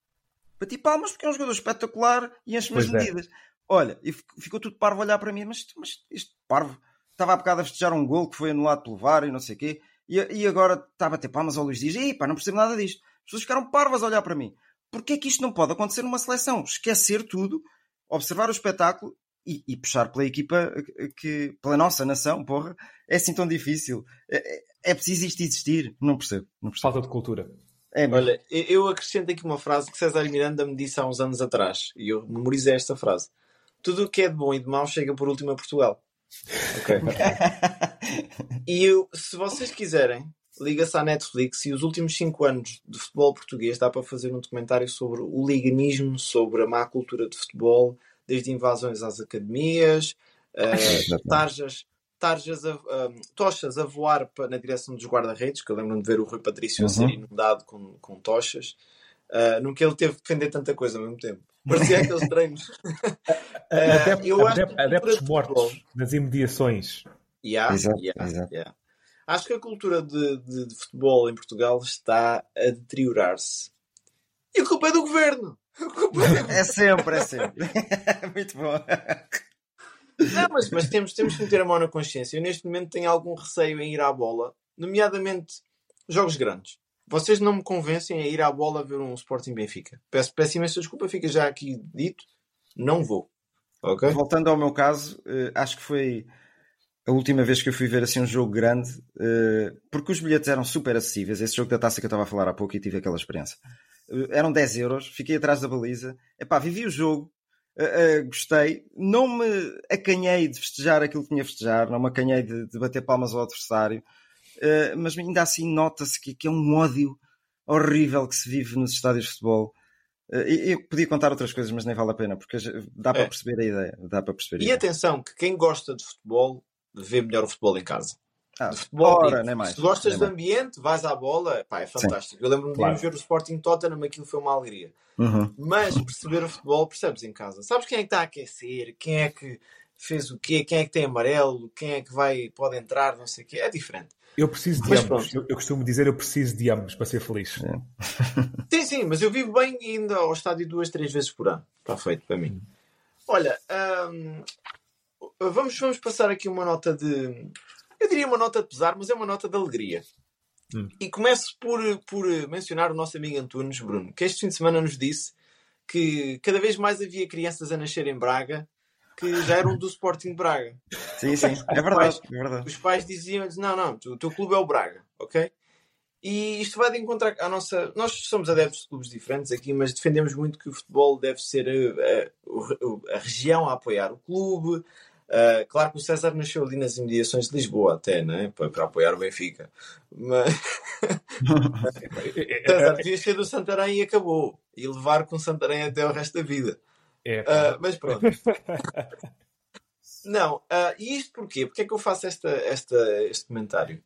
Bati palmas porque é um jogador espetacular e enche-me as é. medidas. Olha, e ficou tudo parvo a olhar para mim, mas, mas este parvo estava há bocado a festejar um gol que foi anulado pelo VAR e não sei o quê, e, e agora está a bater palmas ao Luís Dias, e pá, não percebo nada disto. pessoas ficaram parvas a olhar para mim. Porquê é que isto não pode acontecer numa seleção? Esquecer tudo, observar o espetáculo e, e puxar pela equipa que, pela nossa nação, porra, é assim tão difícil. É, é preciso isto existir. Não percebo. Não percebo. Falta de cultura. É, mas... Olha, eu acrescento aqui uma frase que César Miranda me disse há uns anos atrás e eu memorizei esta frase. Tudo o que é de bom e de mau chega por último a Portugal. Ok. e eu, se vocês quiserem, liga-se à Netflix e os últimos 5 anos de futebol português dá para fazer um documentário sobre o liganismo, sobre a má cultura de futebol, desde invasões às academias, uh, tarjas, tarjas a, tochas a voar para, na direção dos guarda-redes, que eu lembro-me de ver o Rui Patrício uhum. ser inundado com, com tochas. Uh, nunca ele teve que defender tanta coisa ao mesmo tempo. Parecia aqueles treinos. uh, adep, adeptos mortos nas imediações. Yeah, exato, yeah, exato. Yeah. Acho que a cultura de, de, de, futebol em Portugal está a deteriorar-se. E a culpa é do governo. É sempre, é sempre. Muito bom. Não, mas, mas temos, temos que meter a mão na consciência. Eu neste momento tenho algum receio em ir à bola, nomeadamente jogos grandes. Vocês não me convencem a ir à bola ver um Sporting Benfica. Peço, peço imensa desculpa, fica já aqui dito. Não vou. Okay? Voltando ao meu caso, eh, acho que foi a última vez que eu fui ver assim um jogo grande, eh, porque os bilhetes eram super acessíveis. Esse jogo da taça que eu estava a falar há pouco e tive aquela experiência. Eh, eram 10 euros, fiquei atrás da baliza. Epá, vivi o jogo, uh, uh, gostei. Não me acanhei de festejar aquilo que tinha a festejar, não me acanhei de, de bater palmas ao adversário. Uh, mas ainda assim nota-se que, que, é um ódio horrível que se vive nos estádios de futebol. Eu podia contar outras coisas, mas nem vale a pena, porque dá para é. perceber a ideia. Dá para perceber e atenção, que quem gosta de futebol vê melhor o futebol em casa. Ah, de futebol, ora, nem mais. Se gostas do ambiente, vais à bola, pá, é fantástico. Sim, eu lembro-me claro. de ver o Sporting Tottenham, aquilo foi uma alegria. Uhum. Mas perceber o futebol, percebes em casa. Sabes quem é que está a aquecer, quem é que fez o quê, quem é que tem amarelo, quem é que vai, pode entrar, não sei o quê. É diferente. Eu preciso de mas ambos. Eu, eu, costumo dizer eu preciso de ambos para ser feliz. É. sim, sim, mas eu vivo bem indo ao estádio duas, três vezes por ano. Está feito para mim. Olha, hum, vamos, vamos passar aqui uma nota de eu diria uma nota de pesar, mas é uma nota de alegria. Hum. E começo por, por mencionar o nosso amigo Antunes Bruno, que este fim de semana nos disse que cada vez mais havia crianças a nascer em Braga que já eram do Sporting de Braga. Sim, sim, é verdade. Pais, é verdade. Os pais diziam-lhes: não, não, o teu clube é o Braga, ok? E isto vai de encontrar a nossa. Nós somos adeptos de clubes diferentes aqui, mas defendemos muito que o futebol deve ser a, a, a região a apoiar o clube, Uh, claro que o César nasceu ali nas imediações de Lisboa, até, né? para, para apoiar o Benfica. Mas. César devia ser do Santarém e acabou. E levar com o Santarém até o resto da vida. É, uh, mas pronto. Não, uh, e isto porquê? Porquê é que eu faço esta, esta, este comentário?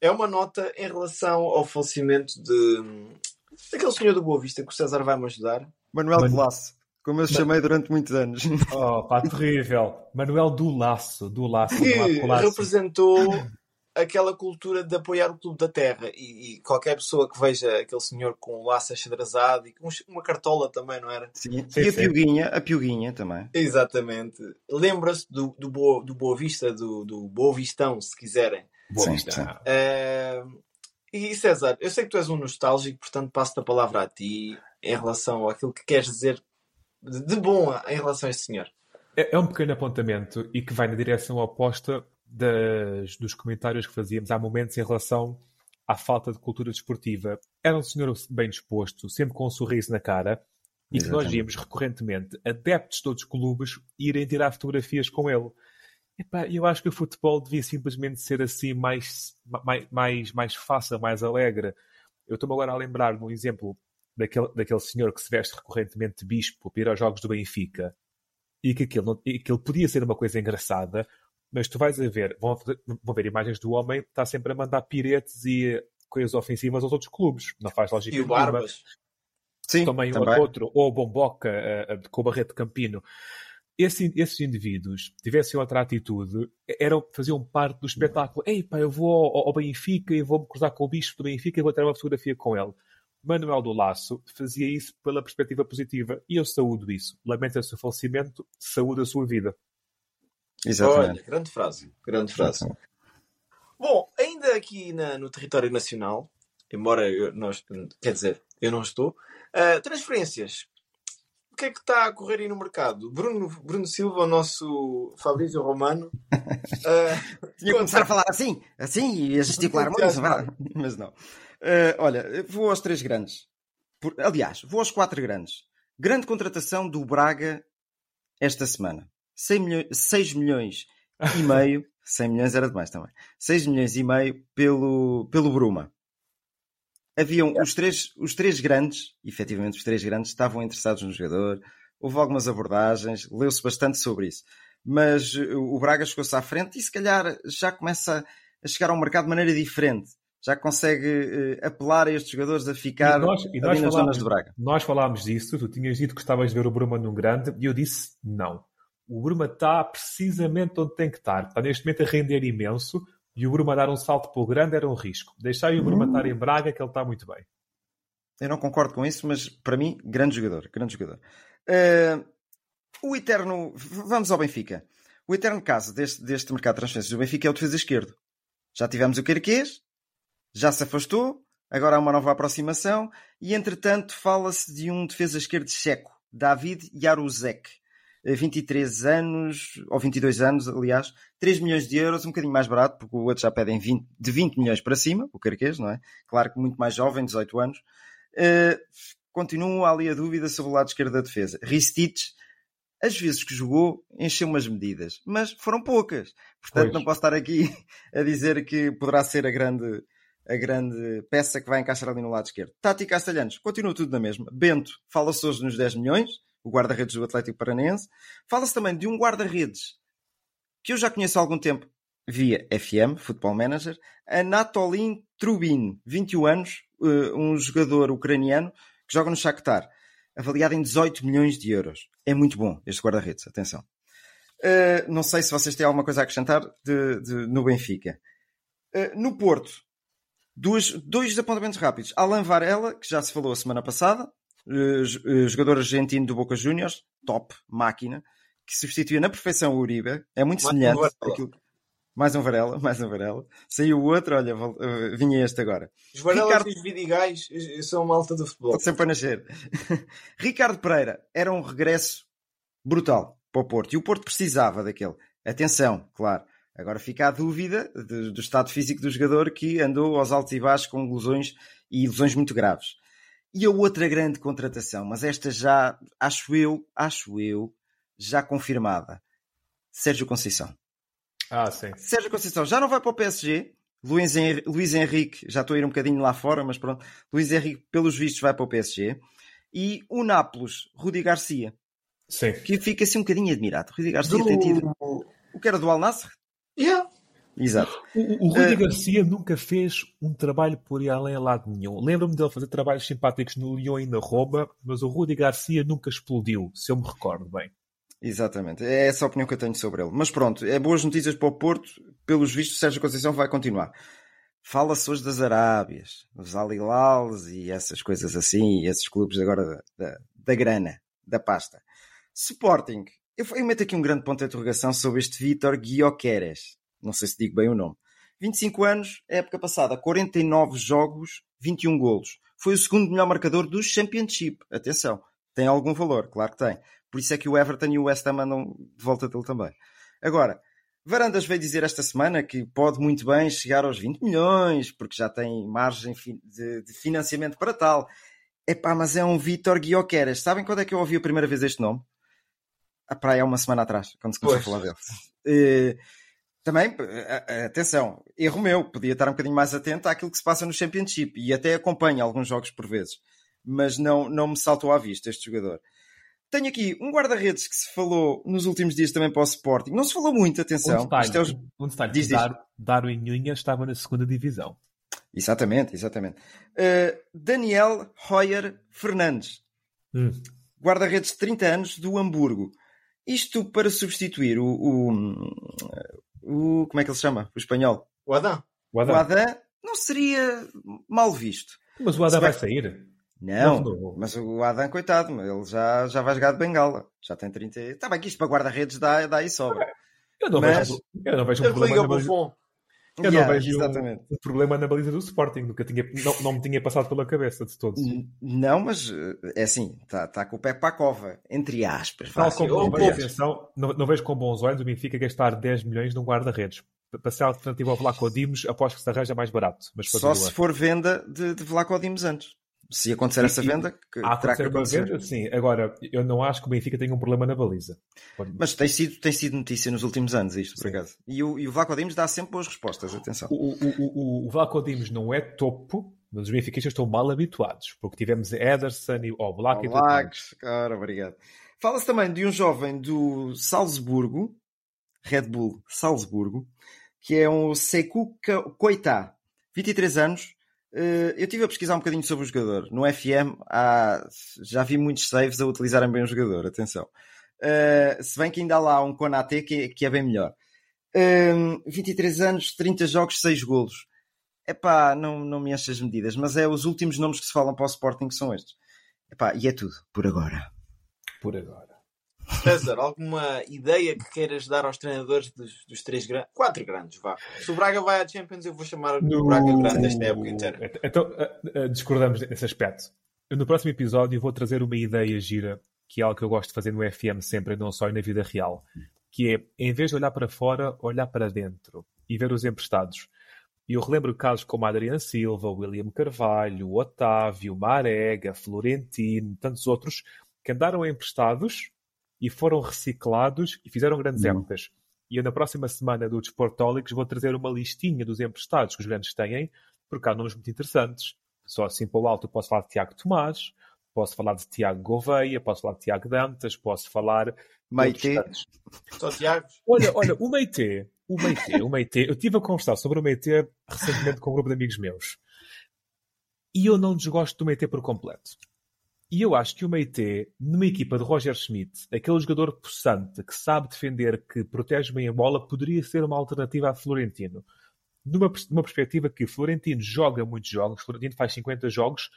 É uma nota em relação ao falecimento de daquele senhor do Boa Vista que o César vai me ajudar. Manuel Manu... Colasso. Como eu chamei durante muitos anos. Oh, pá, terrível. Manuel do Laço, do Laço. Que representou aquela cultura de apoiar o Clube da Terra. E, e, qualquer pessoa que veja aquele senhor com o laço achadrazado e com uma cartola também, não era? Sim, sim e a piuguinha, a piuguinha também. Exatamente. Lembra-se do, do, Boa, do Boa Vista, do, do Boa Vistão, se quiserem. Boa sim, Vista. Sim. Uh, e César, eu sei que tu és um nostálgico, portanto passo-te a palavra a ti em relação àquilo que queres dizer de bom em relação a este senhor. É, é um pequeno apontamento e que vai na direção oposta das, dos comentários que fazíamos há momentos em relação à falta de cultura desportiva. Era um senhor bem disposto, sempre com um sorriso na cara, e Exatamente. que nós víamos recorrentemente adeptos de todos os clubes irem tirar fotografias com ele. Epá, eu acho que o futebol devia simplesmente ser assim mais, mais, mais, mais fácil, mais alegre. Eu estou-me agora a lembrar de um exemplo daquele, daquele senhor que se veste recorrentemente de bispo para ir aos jogos do Benfica e que aquilo, e aquilo podia ser uma coisa engraçada, mas tu vais a ver, vão, vão ver imagens do homem está sempre a mandar piretes e coisas ofensivas aos outros clubes. Não faz lógica E o Barbas. Sim, também, também. outro, ou o Bomboca com o Barreto Campino. Esse, esses indivíduos tivessem outra atitude, eram, faziam parte do espetáculo. Ei, pá, eu vou ao, ao Benfica e vou-me cruzar com o bicho do Benfica e vou ter uma fotografia com ele. Manuel do Laço fazia isso pela perspectiva positiva e eu saúdo isso. Lamenta o seu falecimento, saúde a sua vida. Exatamente. Olha, grande frase. Grande frase. Bom, ainda aqui na, no território nacional, embora eu não, quer dizer, eu não estou. Uh, transferências. O que é que está a correr aí no mercado? Bruno, Bruno Silva, o nosso Fabrício Romano. Uh, Tinha que começar a falar assim, assim e a gesticular muito, mas não. Uh, olha, vou aos três grandes. Por, aliás, vou aos quatro grandes. Grande contratação do Braga esta semana. 6 milhões, 6 milhões e meio. 100 milhões era demais também. 6 milhões e meio pelo, pelo Bruma. Haviam os três, os três grandes, efetivamente os três grandes, estavam interessados no jogador. Houve algumas abordagens, leu-se bastante sobre isso. Mas o Braga chegou-se à frente e se calhar já começa a chegar ao mercado de maneira diferente já consegue uh, apelar a estes jogadores a ficar e nós, e nós nas zonas de Braga. Nós falámos disso, tu tinhas dito que estavas a ver o Bruma num grande e eu disse não. O Bruma está precisamente onde tem que estar. Está neste momento a render imenso e o Bruma dar um salto para o grande era um risco. Deixar o Bruma estar em Braga que ele está muito bem. Eu não concordo com isso, mas para mim, grande jogador. Grande jogador. Uh, o eterno... Vamos ao Benfica. O eterno caso deste, deste mercado de transferências do Benfica é o defesa esquerdo. Já tivemos o Querquês, já se afastou, agora há uma nova aproximação e, entretanto, fala-se de um defesa esquerdo checo, David Jaruzek. 23 eh, anos, ou 22 anos, aliás, 3 milhões de euros, um bocadinho mais barato, porque o outro já pedem 20, de 20 milhões para cima, o Carquês, não é? Claro que muito mais jovem, 18 anos. Uh, continua ali a dúvida sobre o lado esquerdo da defesa. Ristich, as vezes que jogou, encheu umas medidas, mas foram poucas. Portanto, pois. não posso estar aqui a dizer que poderá ser a grande, a grande peça que vai encaixar ali no lado esquerdo. Tati Castelhanos, continua tudo na mesma. Bento, fala-se hoje nos 10 milhões, o guarda-redes do Atlético Paranense. Fala-se também de um guarda-redes que eu já conheço há algum tempo via FM, Football Manager, Anatolin Trubin, 21 anos, eh, um jogador ucraniano que joga no Shakhtar, avaliado em 18 milhões de euros. É muito bom este guarda-redes, atenção. Uh, não sei se vocês têm alguma coisa a acrescentar de, de, no Benfica. Uh, no Porto, Duas, dois apontamentos rápidos. Alan Varela, que já se falou a semana passada, eh, eh, jogador argentino do Boca Juniors, top, máquina, que substituía na perfeição o Uribe. É muito mais semelhante. Um mais um Varela, mais um Varela. Saiu o outro, olha, eh, vinha este agora. Os Varelas Ricardo... e os Vidigais são uma alta do futebol. Pode sempre a nascer. Ricardo Pereira era um regresso brutal para o Porto. E o Porto precisava daquele. Atenção, claro. Agora fica a dúvida de, do estado físico do jogador que andou aos altos e baixos com lesões e lesões muito graves. E a outra grande contratação, mas esta já, acho eu, acho eu, já confirmada. Sérgio Conceição. Ah, sim. Sérgio Conceição já não vai para o PSG. Luís, Henrique, Luís Henrique, já estou a ir um bocadinho lá fora, mas pronto. Luís Henrique, pelos vistos, vai para o PSG. E o Nápoles, Rudi Garcia. Sim. Que fica assim um bocadinho admirado. Rudi Garcia do... tem tido. O que era do Al Nassr? Yeah. Exato. O, o Rudi uh, Garcia nunca fez um trabalho por ir além a lado nenhum. Lembro-me dele fazer trabalhos simpáticos no Lyon e na Roma, mas o Rudi Garcia nunca explodiu, se eu me recordo bem. Exatamente, é essa a opinião que eu tenho sobre ele. Mas pronto, é boas notícias para o Porto. Pelos vistos, Sérgio Conceição vai continuar. Fala-se hoje das Arábias, dos Alilals e essas coisas assim, e esses clubes agora da, da, da grana, da pasta. Sporting, eu, eu meto aqui um grande ponto de interrogação sobre este Vitor Guioqueres. Não sei se digo bem o nome. 25 anos, época passada, 49 jogos, 21 golos. Foi o segundo melhor marcador do Championship. Atenção, tem algum valor, claro que tem. Por isso é que o Everton e o West Ham andam de volta dele também. Agora, Varandas veio dizer esta semana que pode muito bem chegar aos 20 milhões, porque já tem margem de, financiamento para tal. Epá, mas é um Vitor Guioqueras. Sabem quando é que eu ouvi a primeira vez este nome? A praia há uma semana atrás, quando se começou pois. a falar dele. Também, atenção, erro meu, podia estar um bocadinho mais atento àquilo que se passa no Championship e até acompanho alguns jogos por vezes, mas não, não me saltou à vista este jogador. Tenho aqui um guarda-redes que se falou nos últimos dias também para o Sporting. Não se falou muito, atenção. Um detalhe, é os... um detalhe diz, Dar, Darwin Nunes estava na segunda divisão. Exatamente, exatamente. Uh, Daniel Hoyer Fernandes. Hum. Guarda-redes de 30 anos do Hamburgo. Isto para substituir o, o, o, Como é que ele se chama? O espanhol? O Adam. O Adam, o Adam não seria mal visto. Mas o Adam vai sair. Não, mas o Adam, coitado, ele já, já vai jogar de bengala. Já tem 30. Está bem que isto para guarda-redes dá, dá aí sobra. Eu não mas... vejo, eu não vejo um problema. Buffon. Eu Yeah, não vejo exatamente. um, um problema na baliza do Sporting, nunca tinha, não, não me tinha passado pela cabeça de todos. Não, mas eh, é assim, está tá com o pé para a cova, entre aspas. Tal como, mas pô. atenção, não, não vejo com bons olhos o Benfica gastar 10 milhões num guarda-redes. Para ser alternativa ao Vlaco Dimos, aposto que se arranja mais barato. Mas Só se for venda de, de Vlaco Dimos antes. Se acontecer essa E- e- venda, que Há terá que acontecer venda, sim. Agora, eu não acho que o Benfica tenha um problema na baliza. Mas tem sido, tem sido notícia nos últimos anos isto, por Sim. acaso. E o, e o Vlaco Dimos dá sempre boas respostas, atenção. O, o, o, o Vlaco Dimos não é topo, mas os benfiquistas estão mal habituados, porque tivemos Ederson e o Vlaco e tudo mais. Olá, cara, obrigado. Fala-se também de um jovem do Salzburgo, Red Bull Salzburgo, que é um Sekou Koita, 23 anos. Eh, Eu estive a pesquisar um bocadinho sobre o jogador. No FM há- já vi muitos saves a utilizarem bem o jogador, atenção. Eh, se bem que ainda há lá um Konate que, que é bem melhor. Hum, 23 anos, 30 jogos, 6 golos. Epá, não, não me enche as medidas, mas é os últimos nomes que se falam para o Sporting que são estes. Epá, e é tudo, por agora. Por agora. César, alguma ideia que queiras dar aos treinadores dos, dos três grandes? Quatro grandes, vá. Se o Braga vai à Champions, eu vou chamar o Braga grande esta época inteira. Então, ah, ah, discordamos nesse aspecto. Eu, no próximo episódio vou trazer uma ideia gira, que é algo que eu gosto de fazer no FM sempre, não só na vida real, que é, em vez de olhar para fora, olhar para dentro e ver os emprestados. E eu relembro casos como Adriano Silva, William Carvalho, Otávio, Marega, Florentino, tantos outros, que andaram emprestados e foram reciclados e fizeram grandes épocas. E eu, na próxima semana do Desportólicos, vou trazer uma listinha dos emprestados que os grandes têm, porque há nomes muito interessantes. Só assim para o alto eu posso falar de Tiago Tomás, posso falar de Tiago Gouveia, posso falar de Tiago Dantas, posso falar de Meite. Só Tiago. Olha, olha, o Meite, o Meite, o Meite, eu estive a conversar sobre o Meite recentemente com um grupo de amigos meus. E eu não desgosto do Meite por completo. E eu acho que o Meite, numa equipa de Roger Schmidt, aquele jogador possante, que sabe defender, que protege bem a bola, poderia ser uma alternativa a Florentino. Numa, numa perspectiva que Florentino joga muitos jogos, Florentino faz 50 jogos,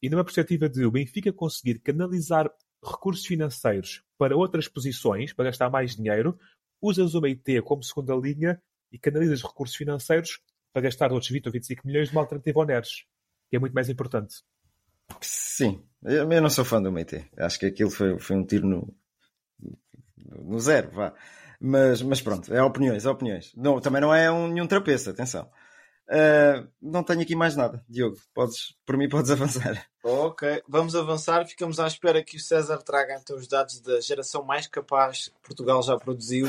e numa perspectiva de o Benfica conseguir canalizar recursos financeiros para outras posições, para gastar mais dinheiro, usas o Meite como segunda linha e canalizas recursos financeiros para gastar outros 20 ou 25 milhões numa alternativa ao Neres, que é muito mais importante. Sim, eu, eu não sou fã do Meite. Acho que aquilo foi, foi um tiro no, no zero, vá. Mas, mas pronto, é opiniões, é opiniões. Não, também não é um, nenhum trapeço, atenção. Ah, não tenho aqui mais nada. Diogo, podes, por mim podes avançar. Ok, vamos avançar. Ficamos à espera que o César traga então os dados da geração mais capaz que Portugal já produziu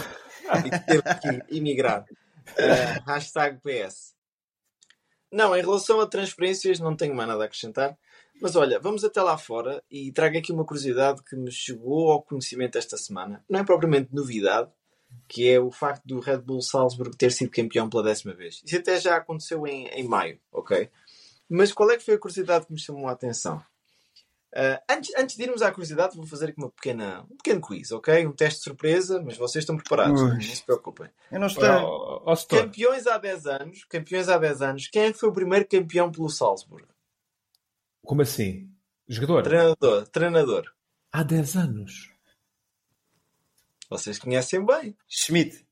e que teve que emigrar. Eh, hashtag PS. Não, em relação a transferências, não tenho mais nada a acrescentar. Mas olha, vamos até lá fora e trago aqui uma curiosidade que me chegou ao conhecimento esta semana. Não é propriamente novidade, que é o facto do Red Bull Salzburg ter sido campeão pela décima vez. Isso até já aconteceu em, em maio, ok? Mas qual é que foi a curiosidade que me chamou a atenção? Ah, antes, antes de irmos à curiosidade, vou fazer aqui uma pequena, um pequeno quiz, ok? Um teste de surpresa, mas vocês estão preparados, Ui. não se preocupem. Eu não estou. Campeões há 10 anos, campeões há 10 anos, quem é que foi o primeiro campeão pelo Salzburg? Como assim? Jogador? Treinador, treinador. Há 10 anos. Vocês conhecem bem. Schmidt.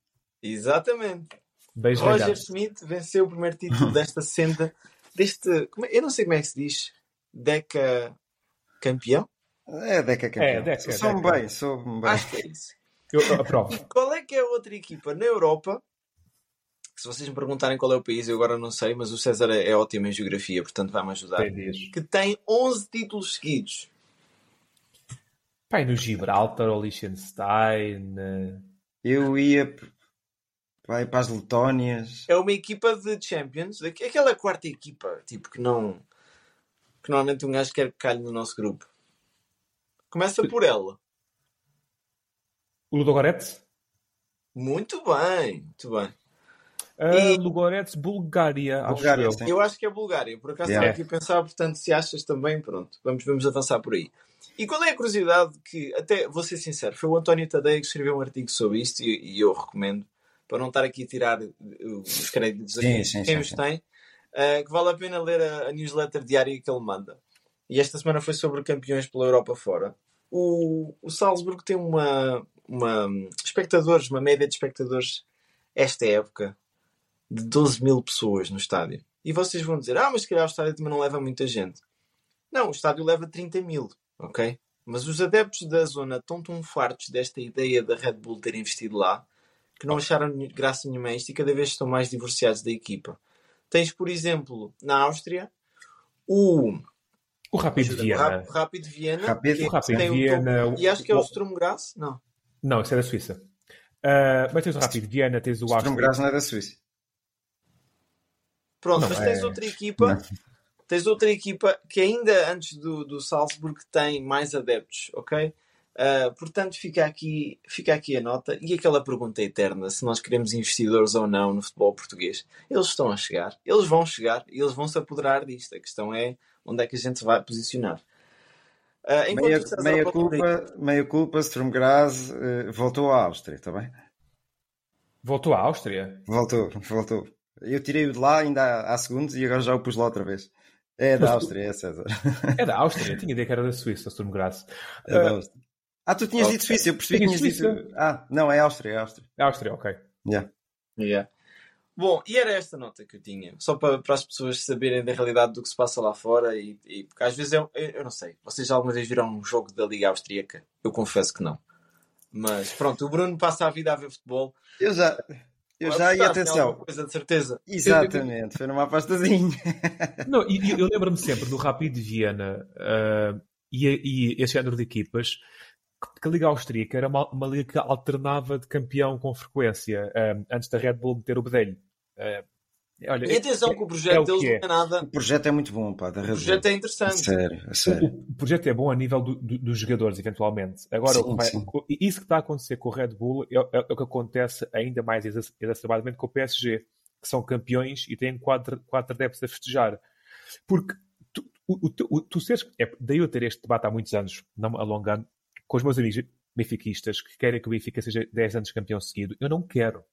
Exatamente. Beijo Roger ligado. Schmidt venceu o primeiro título desta senda, deste. é- eu não sei como é que se diz. Deca campeão? É Deca campeão. É, Deca, Sou-me Deca. bem, sou-me bem. Acho que é isso. Eu eu aprovo. Qual é que é a outra equipa na Europa? Que Se vocês me perguntarem qual é o país, eu agora não sei, mas o César é, é ótimo em geografia, portanto vai-me ajudar. Que tem 11 títulos seguidos. Pai, no Gibraltar, ou Liechtenstein. eh, Eu ia vai para as Letónias. É uma equipa de Champions, aquela quarta equipa, tipo que não. que normalmente um gajo quer que calhe no nosso grupo. Começa por ela. O Ludogorets? Muito bem, muito bem. Uh, E- Ludogorets, Bulgária, acho Bulgária, eu. Eu acho que é Bulgária, por acaso Yeah. estava aqui a pensar, portanto, se achas também, pronto, vamos, vamos avançar por aí. E qual é a curiosidade que, até vou ser sincero, foi o António Tadeia que escreveu um artigo sobre isto e, e eu recomendo, para não estar aqui a tirar uh, os créditos a Sim, quem, sim, quem os tem, uh, que vale a pena ler a, a newsletter diária que ele manda. E esta semana foi sobre campeões pela Europa fora. O, o Salzburgo tem uma, uma espectadores, uma média de espectadores esta época de 12 mil pessoas no estádio. E vocês vão dizer, ah, mas se calhar o estádio também não leva muita gente. Não, o estádio leva 30 mil, ok? Mas os adeptos da zona estão tão fartos desta ideia da Red Bull ter investido lá que não acharam graça nenhuma a isto e cada vez estão mais divorciados da equipa. Tens, por exemplo, na Áustria, o. O Rápido Viena. O Rápido Viena. Rápido, o Rápido Viena. e acho que é o Sturm Graz? Não. Não, isso é da Suíça. Uh, mas tens o Rápido Viena, tens o Áustria. Sturm Graz não é da Suíça. Pronto, não, mas tens é... outra equipa. Não. Tens outra equipa que ainda antes do, do Salzburg tem mais adeptos, ok? Uh, portanto, fica aqui, fica aqui a nota. E aquela pergunta eterna: se nós queremos investidores ou não no futebol português. Eles estão a chegar, eles vão chegar e eles vão se apoderar disto. A questão é onde é que a gente vai posicionar. Uh, meia, meia, culpa, meia culpa, Sturm Graz uh, voltou à Áustria, está bem? Voltou à Áustria? Voltou, voltou. Eu tirei-o de lá ainda há, segundos e agora já o pus lá outra vez. É da Áustria, é César. É da Áustria, tinha ideia que era da Suíça, Sturm Graz. É da Áustria. Ah, tu tinhas dito Suíça, eu percebi que tinhas dito. Ah, não, é Áustria, é Áustria. É Áustria, ok. Yeah. Yeah. Bom, e era esta nota que eu tinha, só para, para as pessoas saberem da realidade do que se passa lá fora e, e porque às vezes eu, eu, não sei, vocês já alguma vez viram um jogo da Liga Austríaca? Eu confesso que não. Mas pronto, o Bruno passa a vida a ver futebol. Eu já, eu já, e atenção. Coisa de certeza. Exatamente, foi numa apostazinha. Não, e eu, eu lembro-me sempre do Rapid de Viena uh, e, e esse género de equipas que a Liga Austríaca era uma, uma, liga que alternava de campeão com frequência um, antes da Red Bull meter o bedelho. Uh, olha, e atenção é, que o projeto é o deles é. não é nada. O projeto é muito bom, pá, da Bull. O projeto é interessante. A sério, a sério. O, o, projeto é bom a nível do, do, dos jogadores, eventualmente. Agora, sim, vai, sim. isso que está a acontecer com o Red Bull é, é, é o que acontece ainda mais exacerbadamente com o PSG, que são campeões e têm quatro, quatro adeptos a festejar. Porque tu, o, o, tu seres. É, daí eu ter este debate há muitos anos, não alongando, com os meus amigos benfiquistas que querem que o Benfica seja 10 anos campeão seguido. Eu não quero.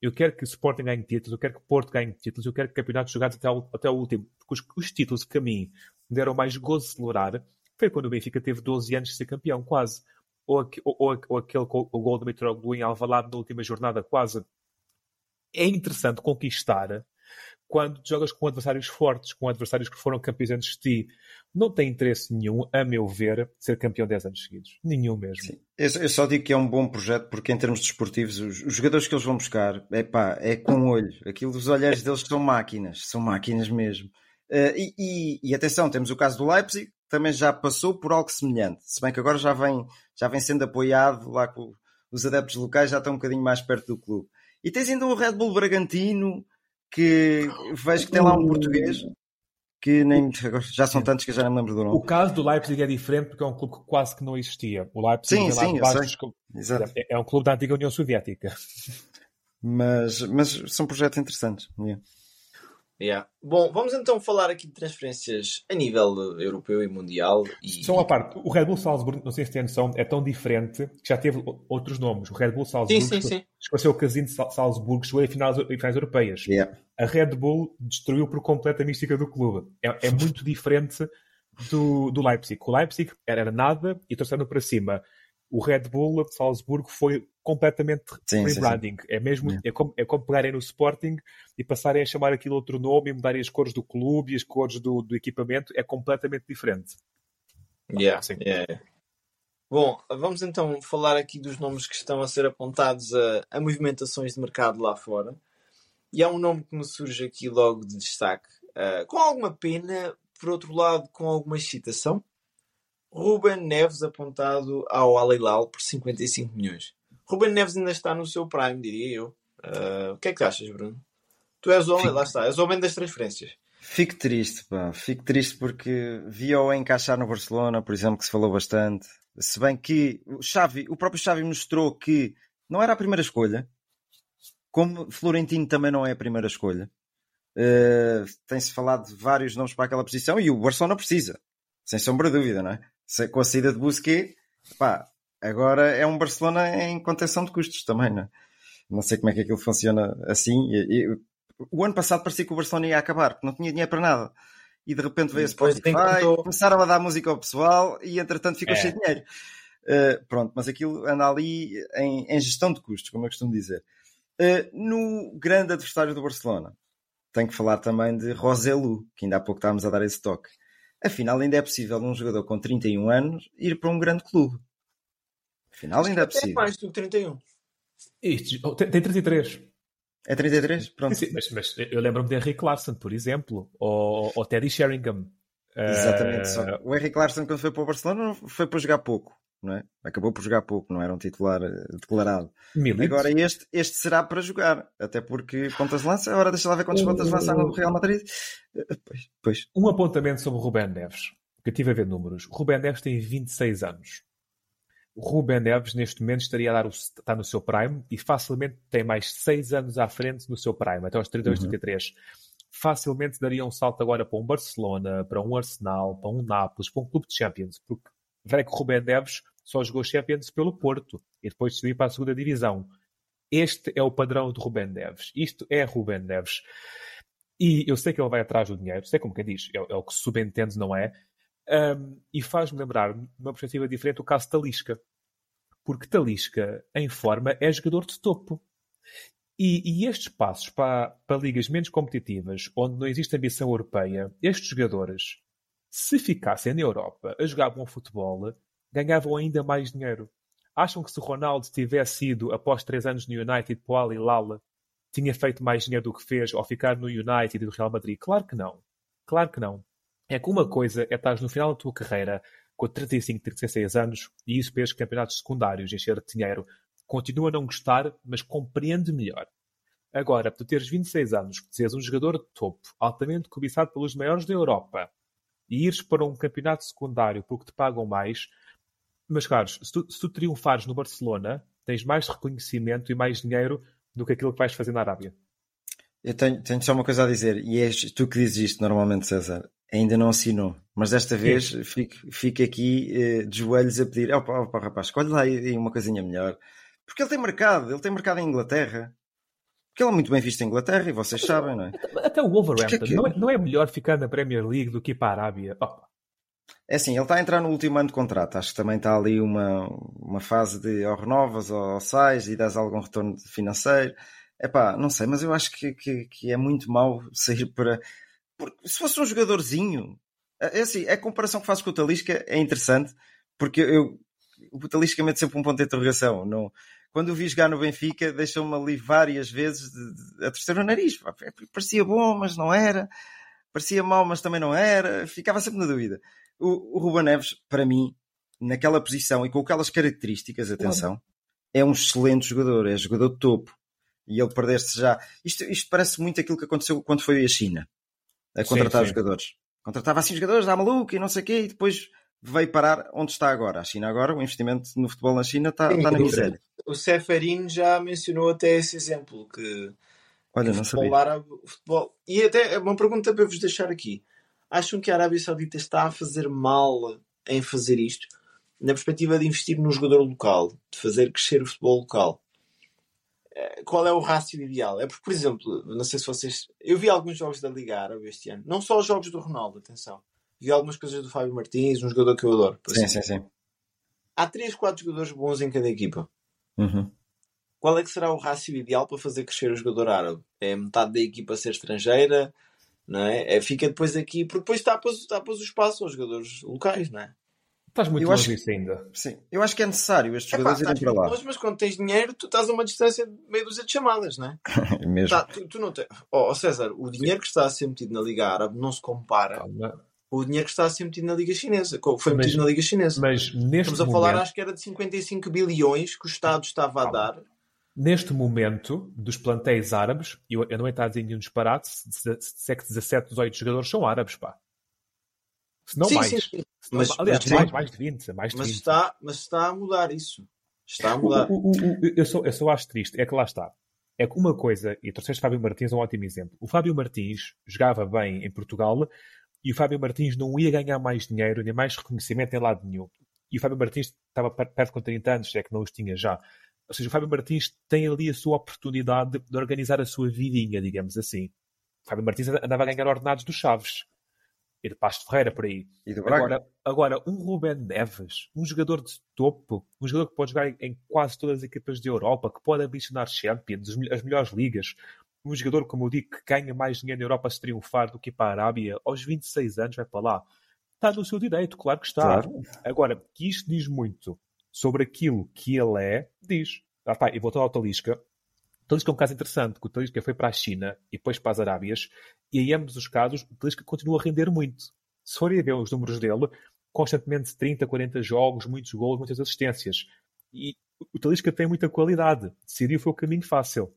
Eu quero que o Sporting ganhe títulos, eu quero que o Porto ganhe títulos, eu quero que campeonatos jogados até o, até o último. Porque os, os, títulos que a mim deram mais gozo de celebrar foi quando o Benfica teve 12 anos de ser campeão, quase. Ou, ou, ou, ou aquele o gol do Mitroglou em Alvalade na última jornada, quase. É interessante conquistar quando jogas com adversários fortes, com adversários que foram campeões antes de ti. Não tem interesse nenhum, a meu ver, ser campeão 10 anos seguidos. Nenhum mesmo. Sim. Eu só digo que é um bom projeto porque, em termos desportivos, os, os jogadores que eles vão buscar, é pá, é com o olho. Aquilo dos olhares deles são máquinas, são máquinas mesmo. Uh, e, e, e, atenção, temos o caso do Leipzig, que também já passou por algo semelhante. Se bem que agora já vem, já vem sendo apoiado lá com os adeptos locais, já estão um bocadinho mais perto do clube. E tens ainda o Red Bull Bragantino, que vejo que tem lá um português que nem já são tantos que já não me lembro do nome. O caso do Leipzig é diferente porque é um clube que quase que não existia. O Leipzig sim, sim, é, é um clube da antiga União Soviética. Mas, mas são projetos interessantes. Yeah. Yeah. Bom, vamos então falar aqui de transferências a nível europeu e mundial. E... Só uma parte, o Red Bull Salzburg, não sei se tem noção, é tão diferente que já teve outros nomes. O Red Bull Salzburg sim, sim, sim. chegou a ser o casino de Salzburg, chegou a finais, finais europeias. Yeah. A Red Bull destruiu por completo a mística do clube. É, é muito diferente do, do Leipzig. O Leipzig era nada e trouxeram para cima o Red Bull de Salzburgo foi completamente rebranding. É mesmo, é como, é como pegarem no Sporting e passarem a chamar aquilo outro nome e mudarem as cores do clube e as cores do, do equipamento. É completamente diferente. Yeah, yeah. Bom, vamos então falar aqui dos nomes que estão a ser apontados a, a movimentações de mercado lá fora. E há um nome que me surge aqui logo de destaque, uh, com alguma pena, por outro lado, com alguma excitação. Ruben Neves apontado ao Al Hilal por 55 milhões. Ruben Neves ainda está no seu prime, diria eu. Uh, o que é que achas, Bruno? Tu és o homem, Fico... lá está, és o homem das transferências. Fico triste, pá. Fico triste porque via-o encaixar no Barcelona, por exemplo, que se falou bastante. Se bem que o Xavi, o próprio Xavi mostrou que não era a primeira escolha, como Florentino também não é a primeira escolha. Uh, Tem-se falado de vários nomes para aquela posição e o Barcelona precisa, sem sombra de dúvida, não é? com a saída de Busquets, pá, agora é um Barcelona em contenção de custos também, não é? Não sei como é que aquilo funciona assim. E, e, o ano passado parecia que o Barcelona ia acabar, porque não tinha dinheiro para nada. E de repente veio a Spotify, tentou... começaram a dar música ao pessoal e entretanto ficou é. cheio de dinheiro. Uh, pronto, mas aquilo anda ali em, em, gestão de custos, como eu costumo dizer. Uh, no grande adversário do Barcelona, tenho que falar também de Roselu, que ainda há pouco estávamos a dar esse toque. Afinal, ainda é possível um jogador com 31 anos ir para um grande clube. Afinal, ainda é possível. É mais do que 31. Isto, tem, tem 33. É 33? Pronto. Sim, mas, mas, eu lembro-me de Henrik Larsson, por exemplo, ou, ou Teddy Sheringham. Exatamente. Uh... O Henrik Larsson, quando foi para o Barcelona, foi para jogar pouco. Não é? Acabou por jogar pouco, não era um titular eh, declarado. Milito. Agora este, este será para jogar, até porque pontas de lança, agora deixa lá ver quantas pontas de lança no Real Madrid. Eh, pois, pois. Um apontamento sobre o Rubén Neves, que eu tive a ver números. O Rubén Neves tem 26 anos. O Rubén Neves, neste momento, estaria a dar o, está no seu prime e facilmente tem mais 6 anos à frente no seu prime, até aos 32, uhum. 33. Facilmente daria um salto agora para um Barcelona, para um Arsenal, para um Nápoles, para um clube de Champions, porque Verá que o Rubén Neves só jogou Champions pelo Porto e depois subiu para a segunda divisão. Este é o padrão de Rubén Neves. Isto é Rubén Neves. E eu sei que ele vai atrás do dinheiro, sei como quem diz, é, é o que subentende, não é? Um, e faz-me lembrar, numa perspectiva diferente, o caso de Talisca. Porque Talisca, em forma, é jogador de topo. E, e, estes passos para, para ligas menos competitivas, onde não existe ambição europeia, estes jogadores se ficassem na Europa a jogar bom futebol, ganhavam ainda mais dinheiro. Acham que se Ronaldo tivesse ido após três anos no United para o Al tinha feito mais dinheiro do que fez ao ficar no United e do Real Madrid? Claro que não. Claro que não. É que uma coisa é estar no final da tua carreira com 35, 36 anos e isso pelos campeonatos secundários, encher dinheiro. Continua a não gostar, mas compreende melhor. Agora, tu teres 26 anos, seres um jogador de topo, altamente cobiçado pelos maiores da Europa, e ires para um campeonato secundário porque te pagam mais, mas caros, se tu, se tu triunfares no Barcelona, tens mais reconhecimento e mais dinheiro do que aquilo que vais fazer na Arábia. Eu tenho, tenho só uma coisa a dizer, e és tu que dizes isto normalmente, César. Ainda não assinou, mas desta vez fico, fico aqui eh, de joelhos a pedir: opa, opa, rapaz, escolhe lá aí uma coisinha melhor. Porque ele tem mercado, ele tem mercado em Inglaterra. Porque ele é muito bem visto em Inglaterra e vocês sabem, não é? Até o Wolverhampton. Que... Não, é, não, é, melhor ficar na Premier League do que ir para a Arábia? Opa. É assim, ele está a entrar no último ano de contrato. Acho que também está ali uma, uma fase de ou renovas ou sais e dás algum retorno financeiro. É pá, não sei, mas eu acho que, que, que é muito mau sair para. Porque se fosse um jogadorzinho, é, é assim, a comparação que faço com o Talisca é interessante, porque eu, o Talisca mete sempre um ponto de interrogação. Não, quando o vi jogar no Benfica, deixou-me ali várias vezes de, de, a torcer o nariz. Parecia bom, mas não era. Parecia mau, mas também não era. Ficava sempre na dúvida. O, o Ruben Neves, para mim, naquela posição e com aquelas características, atenção, é um excelente jogador. É jogador de topo. E ele perdeste já. Isto, isto parece muito aquilo que aconteceu quando foi a China a contratar sim, sim. jogadores. Contratava assim jogadores, dá maluco e não sei o quê, e depois veio parar onde está agora. A China agora, o investimento no futebol na China está, está na miséria. O Seferin já mencionou até esse exemplo, que, Olha, não futebol árabe, futebol... E até é uma pergunta para vos deixar aqui. Acham que a Arábia Saudita está a fazer mal em fazer isto? Na perspectiva de investir no jogador local, de fazer crescer o futebol local. Eh, qual é o rácio ideal? É porque, por exemplo, não sei se vocês. Eu vi alguns jogos da Liga Árabe este ano, não só os jogos do Ronaldo, atenção vi algumas coisas do Fábio Martins, um jogador que eu adoro. Sim, assim. sim, sim. Há 3, 4 jogadores bons em cada equipa. Uhum. Qual é que será o rácio ideal para fazer crescer o jogador árabe? É metade da equipa ser estrangeira, não é? é fica depois aqui, porque depois tapas, tapas o espaço aos jogadores locais, não é? Estás muito eu longe disso ainda. Sim, eu acho que é necessário estes é jogadores irem para lá. Longe, mas quando tens dinheiro, tu estás a uma distância de meio dúzia de chamadas, não é? Mesmo. Tá, tu, tu, não tens... oh, César, o dinheiro que está a ser metido na Liga Árabe não se compara Calma o dinheiro que está a ser metido na Liga Chinesa, foi metido mas, na Liga Chinesa. Mas neste Estamos a momento, falar, acho que era de 55 bilhões que o Estado estava a dar. Neste momento, dos plantéis árabes, eu, eu não estou a dizer nenhum disparate, se, se é que 17, 18 jogadores são árabes, pá. Se não sim, mais. Sim, sim. Não, mas, aliás, mas, mais, mais de 20. Mais de mas, 20. Está, mas está a mudar isso. Está a mudar. O, o, o, eu, só, eu só acho triste, é que lá está. É que uma coisa, e trouxeste Fábio Martins é um ótimo exemplo. O Fábio Martins jogava bem em Portugal, e o Fábio Martins não ia ganhar mais dinheiro nem mais reconhecimento em lado nenhum. E o Fábio Martins estava perto com 30 anos, é que não os tinha já. Ou seja, o Fábio Martins tem ali a sua oportunidade de, de organizar a sua vidinha, digamos assim. O Fábio Martins andava a ganhar ordenados dos Chaves. E de Pasto Ferreira por aí. E. Agora, agora, um Ruben Neves, um jogador de topo, um jogador que pode jogar em, em quase todas as equipas de Europa, que pode ambicionar Champions, as, mel- as melhores ligas, um jogador, como eu digo, que ganha mais dinheiro na Europa se triunfar do que ir para a Arábia, aos 26 anos vai para lá. Está no seu direito, claro que está. Claro. Agora, que isto diz muito sobre aquilo que ele é, diz. Ah, pá, e voltando ao Talisca, Talisca é um caso interessante, que o Talisca foi para a China e depois para as Arábias, e em ambos os casos o Talisca continua a render muito. Se forem ver os números dele, constantemente 30, 40 jogos, muitos gols, muitas assistências. E o Talisca tem muita qualidade. Decidiu foi o caminho fácil.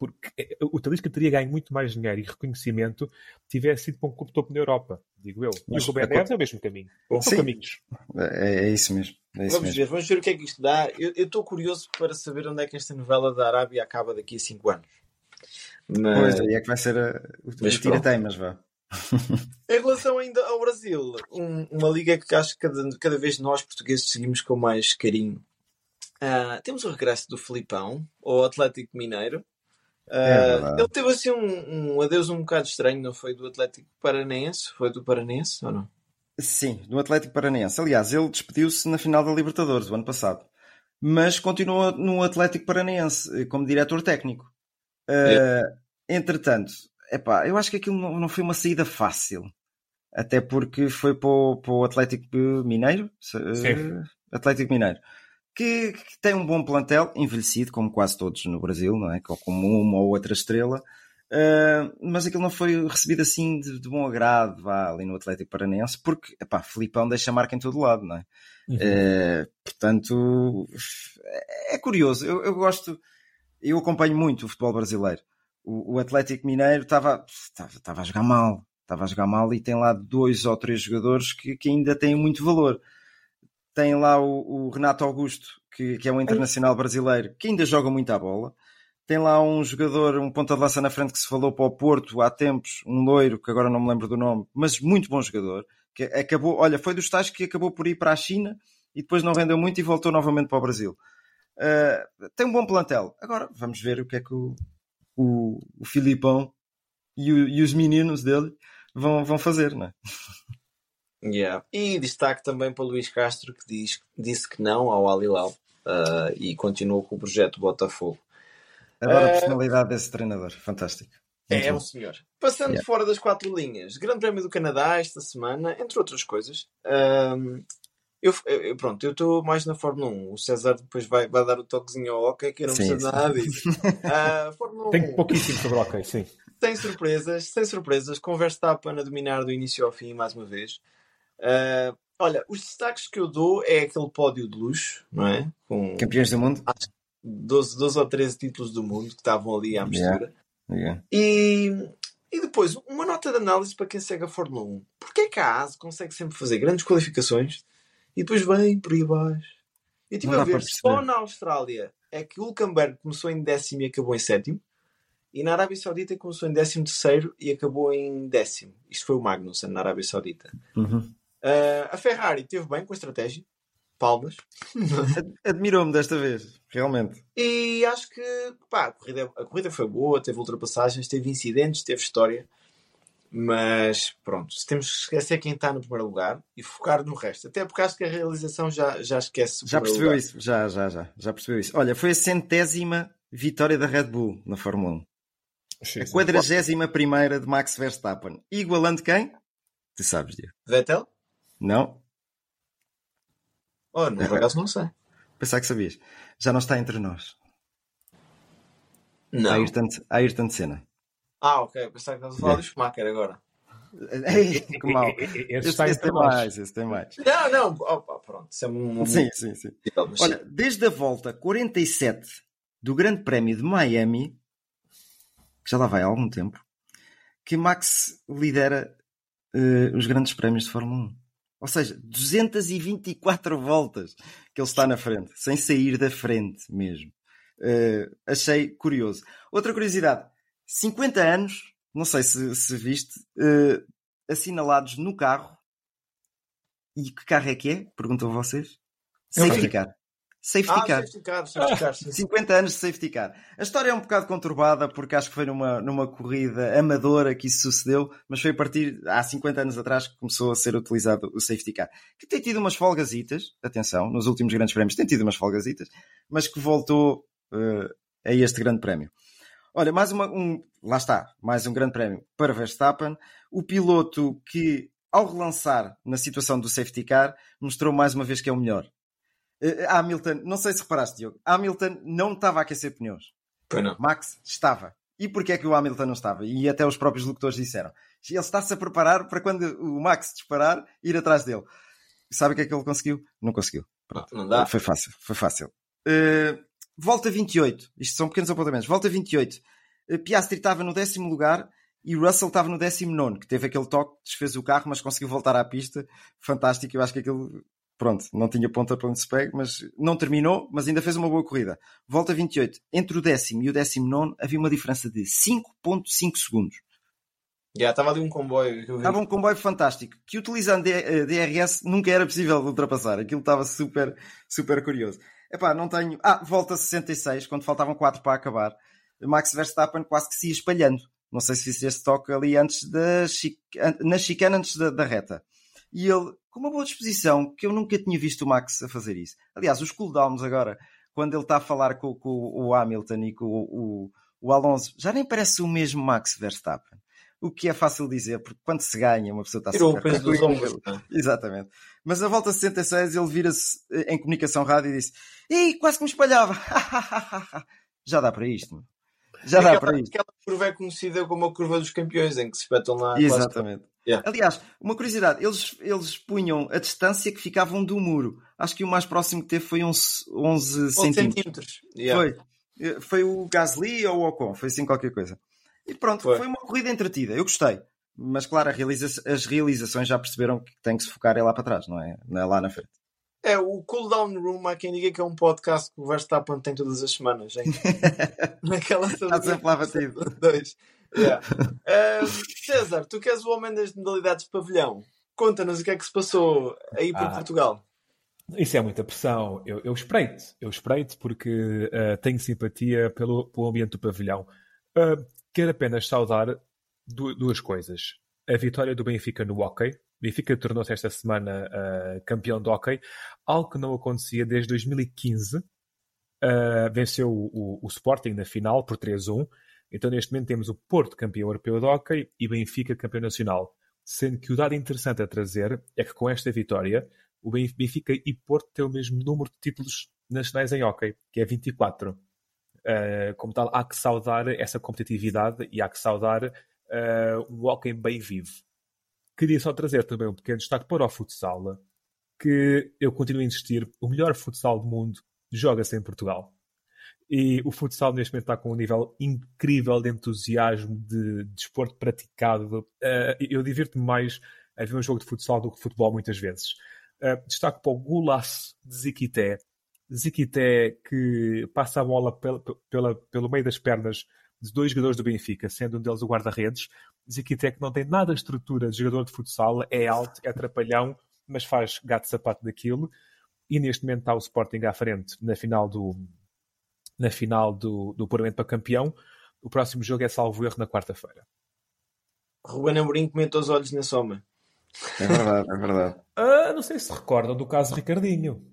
Porque eh, o Talisca teria ganho muito mais dinheiro e reconhecimento se tivesse sido para um clube topo na Europa, digo eu. E Mas o Rubem a co- Neves é o mesmo caminho. São Sim. caminhos. É, é isso mesmo. É isso Vamos mesmo. ver, vamos ver o que é que isto dá. Eu estou curioso para saber onde é que esta novela da Arábia acaba daqui a 5 anos. Mas, Pois aí é que vai ser a, o Mas o tira-teimas, vá. em relação ainda ao Brasil, um- uma liga que acho que cada, cada vez nós portugueses seguimos com mais carinho. Ah, temos o regresso do Filipão ao Atlético Mineiro. Ah, É verdade. ele teve assim um, um adeus um bocado estranho, não foi do Atlético Paranense? Foi do Paranense ou não? Sim, do Atlético Paranense. Aliás, ele despediu-se na final da Libertadores do ano passado. Mas continua no Atlético Paranense eh, como diretor técnico. Eh, entretanto, epá, eu acho que aquilo não, não foi uma saída fácil. Até porque foi para o, para o Atlético Mineiro. se- eh, Sim. Atlético Mineiro. Que, que tem um bom plantel, envelhecido, como quase todos no Brasil, não é? Com uma ou outra estrela. Uh, mas aquilo não foi recebido assim de, de bom agrado vá, ali no Atlético Paranense, porque epá, Filipão deixa marca em todo lado, não é? Uh, portanto, é curioso. Eu, eu gosto, eu acompanho muito o futebol brasileiro. O, o Atlético Mineiro estava estava a jogar mal, estava a jogar mal e tem lá dois ou três jogadores que, que ainda têm muito valor. Tem lá o, o Renato Augusto, que, que é um internacional brasileiro, que ainda joga muito à bola tem lá um jogador, um ponta de lança na frente que se falou para o Porto há tempos, um loiro, que agora não me lembro do nome, mas muito bom jogador, que acabou, olha, foi dos tais que acabou por ir para a China e depois não rendeu muito e voltou novamente para o Brasil. Uh, tem um bom plantel. Agora vamos ver o que é que o, o, o Filipão e, o, e, os meninos dele vão, vão fazer, não é? Yeah. E destaque também para o Luís Castro, que diz, disse que não ao Al Hilal uh, e continuou com o projeto Botafogo. Adoro a personalidade desse treinador, fantástico. Muito é, bom. um senhor. Passando yeah. fora das quatro linhas, Grande Prémio do Canadá esta semana, entre outras coisas. Um, eu, eu, pronto, eu estou mais na Fórmula 1. O César depois vai, vai dar o toquezinho ao hockey, que eu não sim, preciso sim. nada disso. Uh, Fórmula 1. Tem pouquíssimo sobre o hockey, sim. Sem surpresas, sem surpresas. Com Verstappen a dominar do início ao fim, mais uma vez. Uh, olha, os destaques que eu dou é aquele pódio de luxo, não é? Com... Campeões do mundo? 12, 12 ou 13 títulos do mundo que estavam ali à mistura. Yeah. Yeah. E, e depois, uma nota de análise para quem segue a Fórmula 1. Porquê que a ASE consegue sempre fazer grandes qualificações e depois vem por aí abaixo? Eu estive a ver, só na Austrália é que o Hulkenberg começou em décimo e acabou em sétimo. E na Arábia Saudita começou em décimo terceiro e acabou em décimo. Isto foi o Magnussen na Arábia Saudita. Uhum. Uh, a Ferrari teve bem com a estratégia. Palmas. Admirou-me desta vez, realmente. E acho que pá, a, corrida, a corrida foi boa, teve ultrapassagens, teve incidentes, teve história. Mas pronto, temos que esquecer quem está no primeiro lugar e focar no resto. Até porque acho que a realização já, já esquece. Já percebeu lugar. isso, já, já, já, já percebeu isso. Olha, foi a centésima vitória da Red Bull na Fórmula 1. Sim, a quadragésima primeira de Max Verstappen. Igualando quem? Tu sabes, Diego. Vettel? Não. Oh, não, por acaso não sei. Pensar que sabias. Já não está entre nós. Não. Ayrton, Ayrton Senna. Ah, ok. Pensava que estavas a falar do Schumacher agora. Ei, que mal. Esse, esse, esse tem mais, esse tem mais. Não, não. Opa, pronto. Isso é um... Sim, sim, sim. Olha, desde a volta 47 do Grande Prémio de Miami, que já lá vai há algum tempo, que Max lidera uh, os grandes prémios de Fórmula 1. Ou seja, 224 voltas que ele está na frente, sem sair da frente mesmo. Uh, achei curioso. Outra curiosidade: 50 anos, não sei se, se viste, uh, assinalados no carro. E que carro é que é? Perguntam vocês. Safety car. Safety Ah, car. safety car, safety car, sim. 50 anos de safety car. A história é um bocado conturbada porque acho que foi numa, numa corrida amadora que isso sucedeu, mas foi a partir há 50 anos atrás que começou a ser utilizado o safety car. Que tem tido umas folgasitas, atenção, nos últimos grandes prémios tem tido umas folgasitas, mas que voltou uh, a este grande prémio. Olha, mais uma, um, lá está, mais um grande prémio para Verstappen. O piloto que, ao relançar na situação do safety car, mostrou mais uma vez que é o melhor. Uh, Hamilton, não sei se reparaste, Diogo, Hamilton não estava a aquecer pneus. Pois não. Max estava. E porquê é que o Hamilton não estava? E até os próprios locutores disseram. Ele está-se a preparar para quando o Max disparar, ir atrás dele. Sabe o que é que ele conseguiu? Não conseguiu. Pronto, não dá. Foi fácil, foi fácil. Uh, volta 28. Isto são pequenos apontamentos. Volta 28. Uh, Piastri estava no décimo lugar e Russell estava no décimo nono, que teve aquele toque, desfez o carro, mas conseguiu voltar à pista. Fantástico. Eu acho que aquilo pronto, não tinha ponta para onde se pegue, mas não terminou, mas ainda fez uma boa corrida. Volta 28. Entre o décimo e o décimo nono havia uma diferença de 5.5 segundos. Já estava ali um comboio. Estava um comboio fantástico, que utilizando DRS nunca era possível ultrapassar. Aquilo estava super, super curioso. Epá, não tenho... Ah, volta 66, quando faltavam 4 para acabar. Max Verstappen quase que se ia espalhando. Não sei se fiz este toque ali antes da... Na chicana antes da, da reta. E ele, com uma boa disposição, que eu nunca tinha visto o Max a fazer isso. Aliás, os cooldowns agora, quando ele está a falar com, com o Hamilton e com o, o, o, Alonso, já nem parece o mesmo Max Verstappen. O que é fácil dizer, porque quando se ganha, uma pessoa está Tirou o peso dos ombros. Exatamente. Mas a volta 66, ele vira-se em comunicação rádio e disse: Ih, quase que me espalhava. já dá para isto. Já aquela, dá para isto. Aquela curva é conhecida como a curva dos campeões, em que se espetam lá. Exatamente. Yeah. Aliás, uma curiosidade, eles, eles punham a distância que ficavam do muro. Acho que o mais próximo que teve foi uns 11, 11 centímetros. centímetros. Yeah. Foi. Foi o Gasly ou o Ocon, foi assim qualquer coisa. E pronto, foi, foi uma corrida entretida, eu gostei. Mas claro, realiza as realizações já perceberam que tem que se focar é lá para trás, não é, não é lá na frente. É, o Cooldown Room, há quem diga que é um podcast que o Verstappen tem todas as semanas, hein? Naquela Está sempre lá batido. Dois. Yeah. Uh, César, tu que és o homem das modalidades de pavilhão, conta-nos o que é que se passou aí por ah, Portugal. Isso é muita pressão. Eu, eu espreito, eu espreito porque uh, tenho simpatia pelo, pelo ambiente do pavilhão. Uh, quero apenas saudar du duas coisas. A vitória do Benfica no hockey. Benfica tornou-se esta semana uh, campeão de hockey, algo que não acontecia desde 2015. venceu o, o, o Sporting na final por 3-1. Então, neste momento, temos o Porto campeão europeu de hockey e Benfica campeão nacional. Sendo que o dado interessante a trazer é que com esta vitória, o Benfica e Porto têm o mesmo número de títulos nacionais em hockey, que é 24. Uh, como tal, há que saudar essa competitividade e há que saudar uh, um hockey bem vivo. Queria só trazer também um pequeno destaque para o futsal, que eu continuo a insistir, o melhor futsal do mundo joga-se em Portugal. E o futsal neste momento está com um nível incrível de entusiasmo, de desporto de praticado. Uh, eu divirto-me mais a ver um jogo de futsal do que futebol muitas vezes. Uh, destaco para o golaço de Ziquité. Ziquité que passa a bola pela, pela, pelo meio das pernas de dois jogadores do Benfica, sendo um deles o guarda-redes. Ziquité que não tem nada de estrutura de jogador de futsal, é alto, é atrapalhão, mas faz gato-sapato daquilo. E neste momento está o Sporting à frente na final do, na final do, do Puramente para Campeão. O próximo jogo é salvo erro na quarta-feira. Ruben Amorim comentou os olhos na soma. É verdade, é verdade. Ah, não sei se recordam do caso Ricardinho.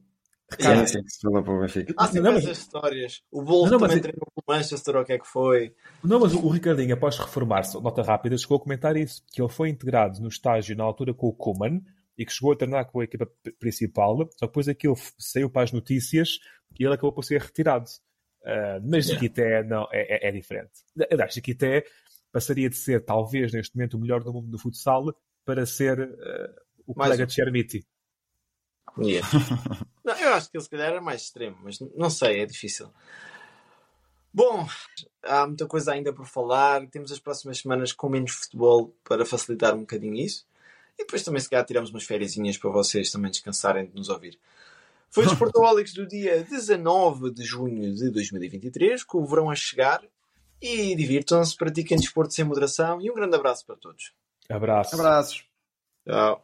Ricardo, yeah. sim, se falou para o Benfica. Há sempre não, essas histórias. O Bolso não, também mas... treinou com o Manchester, ou o que é que foi? Não, mas o Ricardinho, após reformar-se, nota rápida, chegou a comentar isso, que ele foi integrado no estágio na altura com o Kuman e que chegou a treinar com a equipa principal, só que depois aquilo saiu para as notícias e ele acabou por ser retirado. Uh, mas Chiquité não, é, é, é diferente. Aliás, Chiquité passaria de ser, talvez, neste momento, o melhor do mundo do futsal para ser uh, o mais colega um. de Chermiti. Yeah. não, eu acho que ele se calhar era mais extremo, mas não sei, é difícil. Bom, há muita coisa ainda por falar. Temos as próximas semanas com menos futebol para facilitar um bocadinho isso. E depois também, se calhar, tiramos umas férias para vocês também descansarem de nos ouvir. Foi o Desportoholics do dia 19 de junho de 2023, com o verão a chegar. E divirtam-se, pratiquem desporto sem moderação e um grande abraço para todos. Abraço. Abraços. Tchau.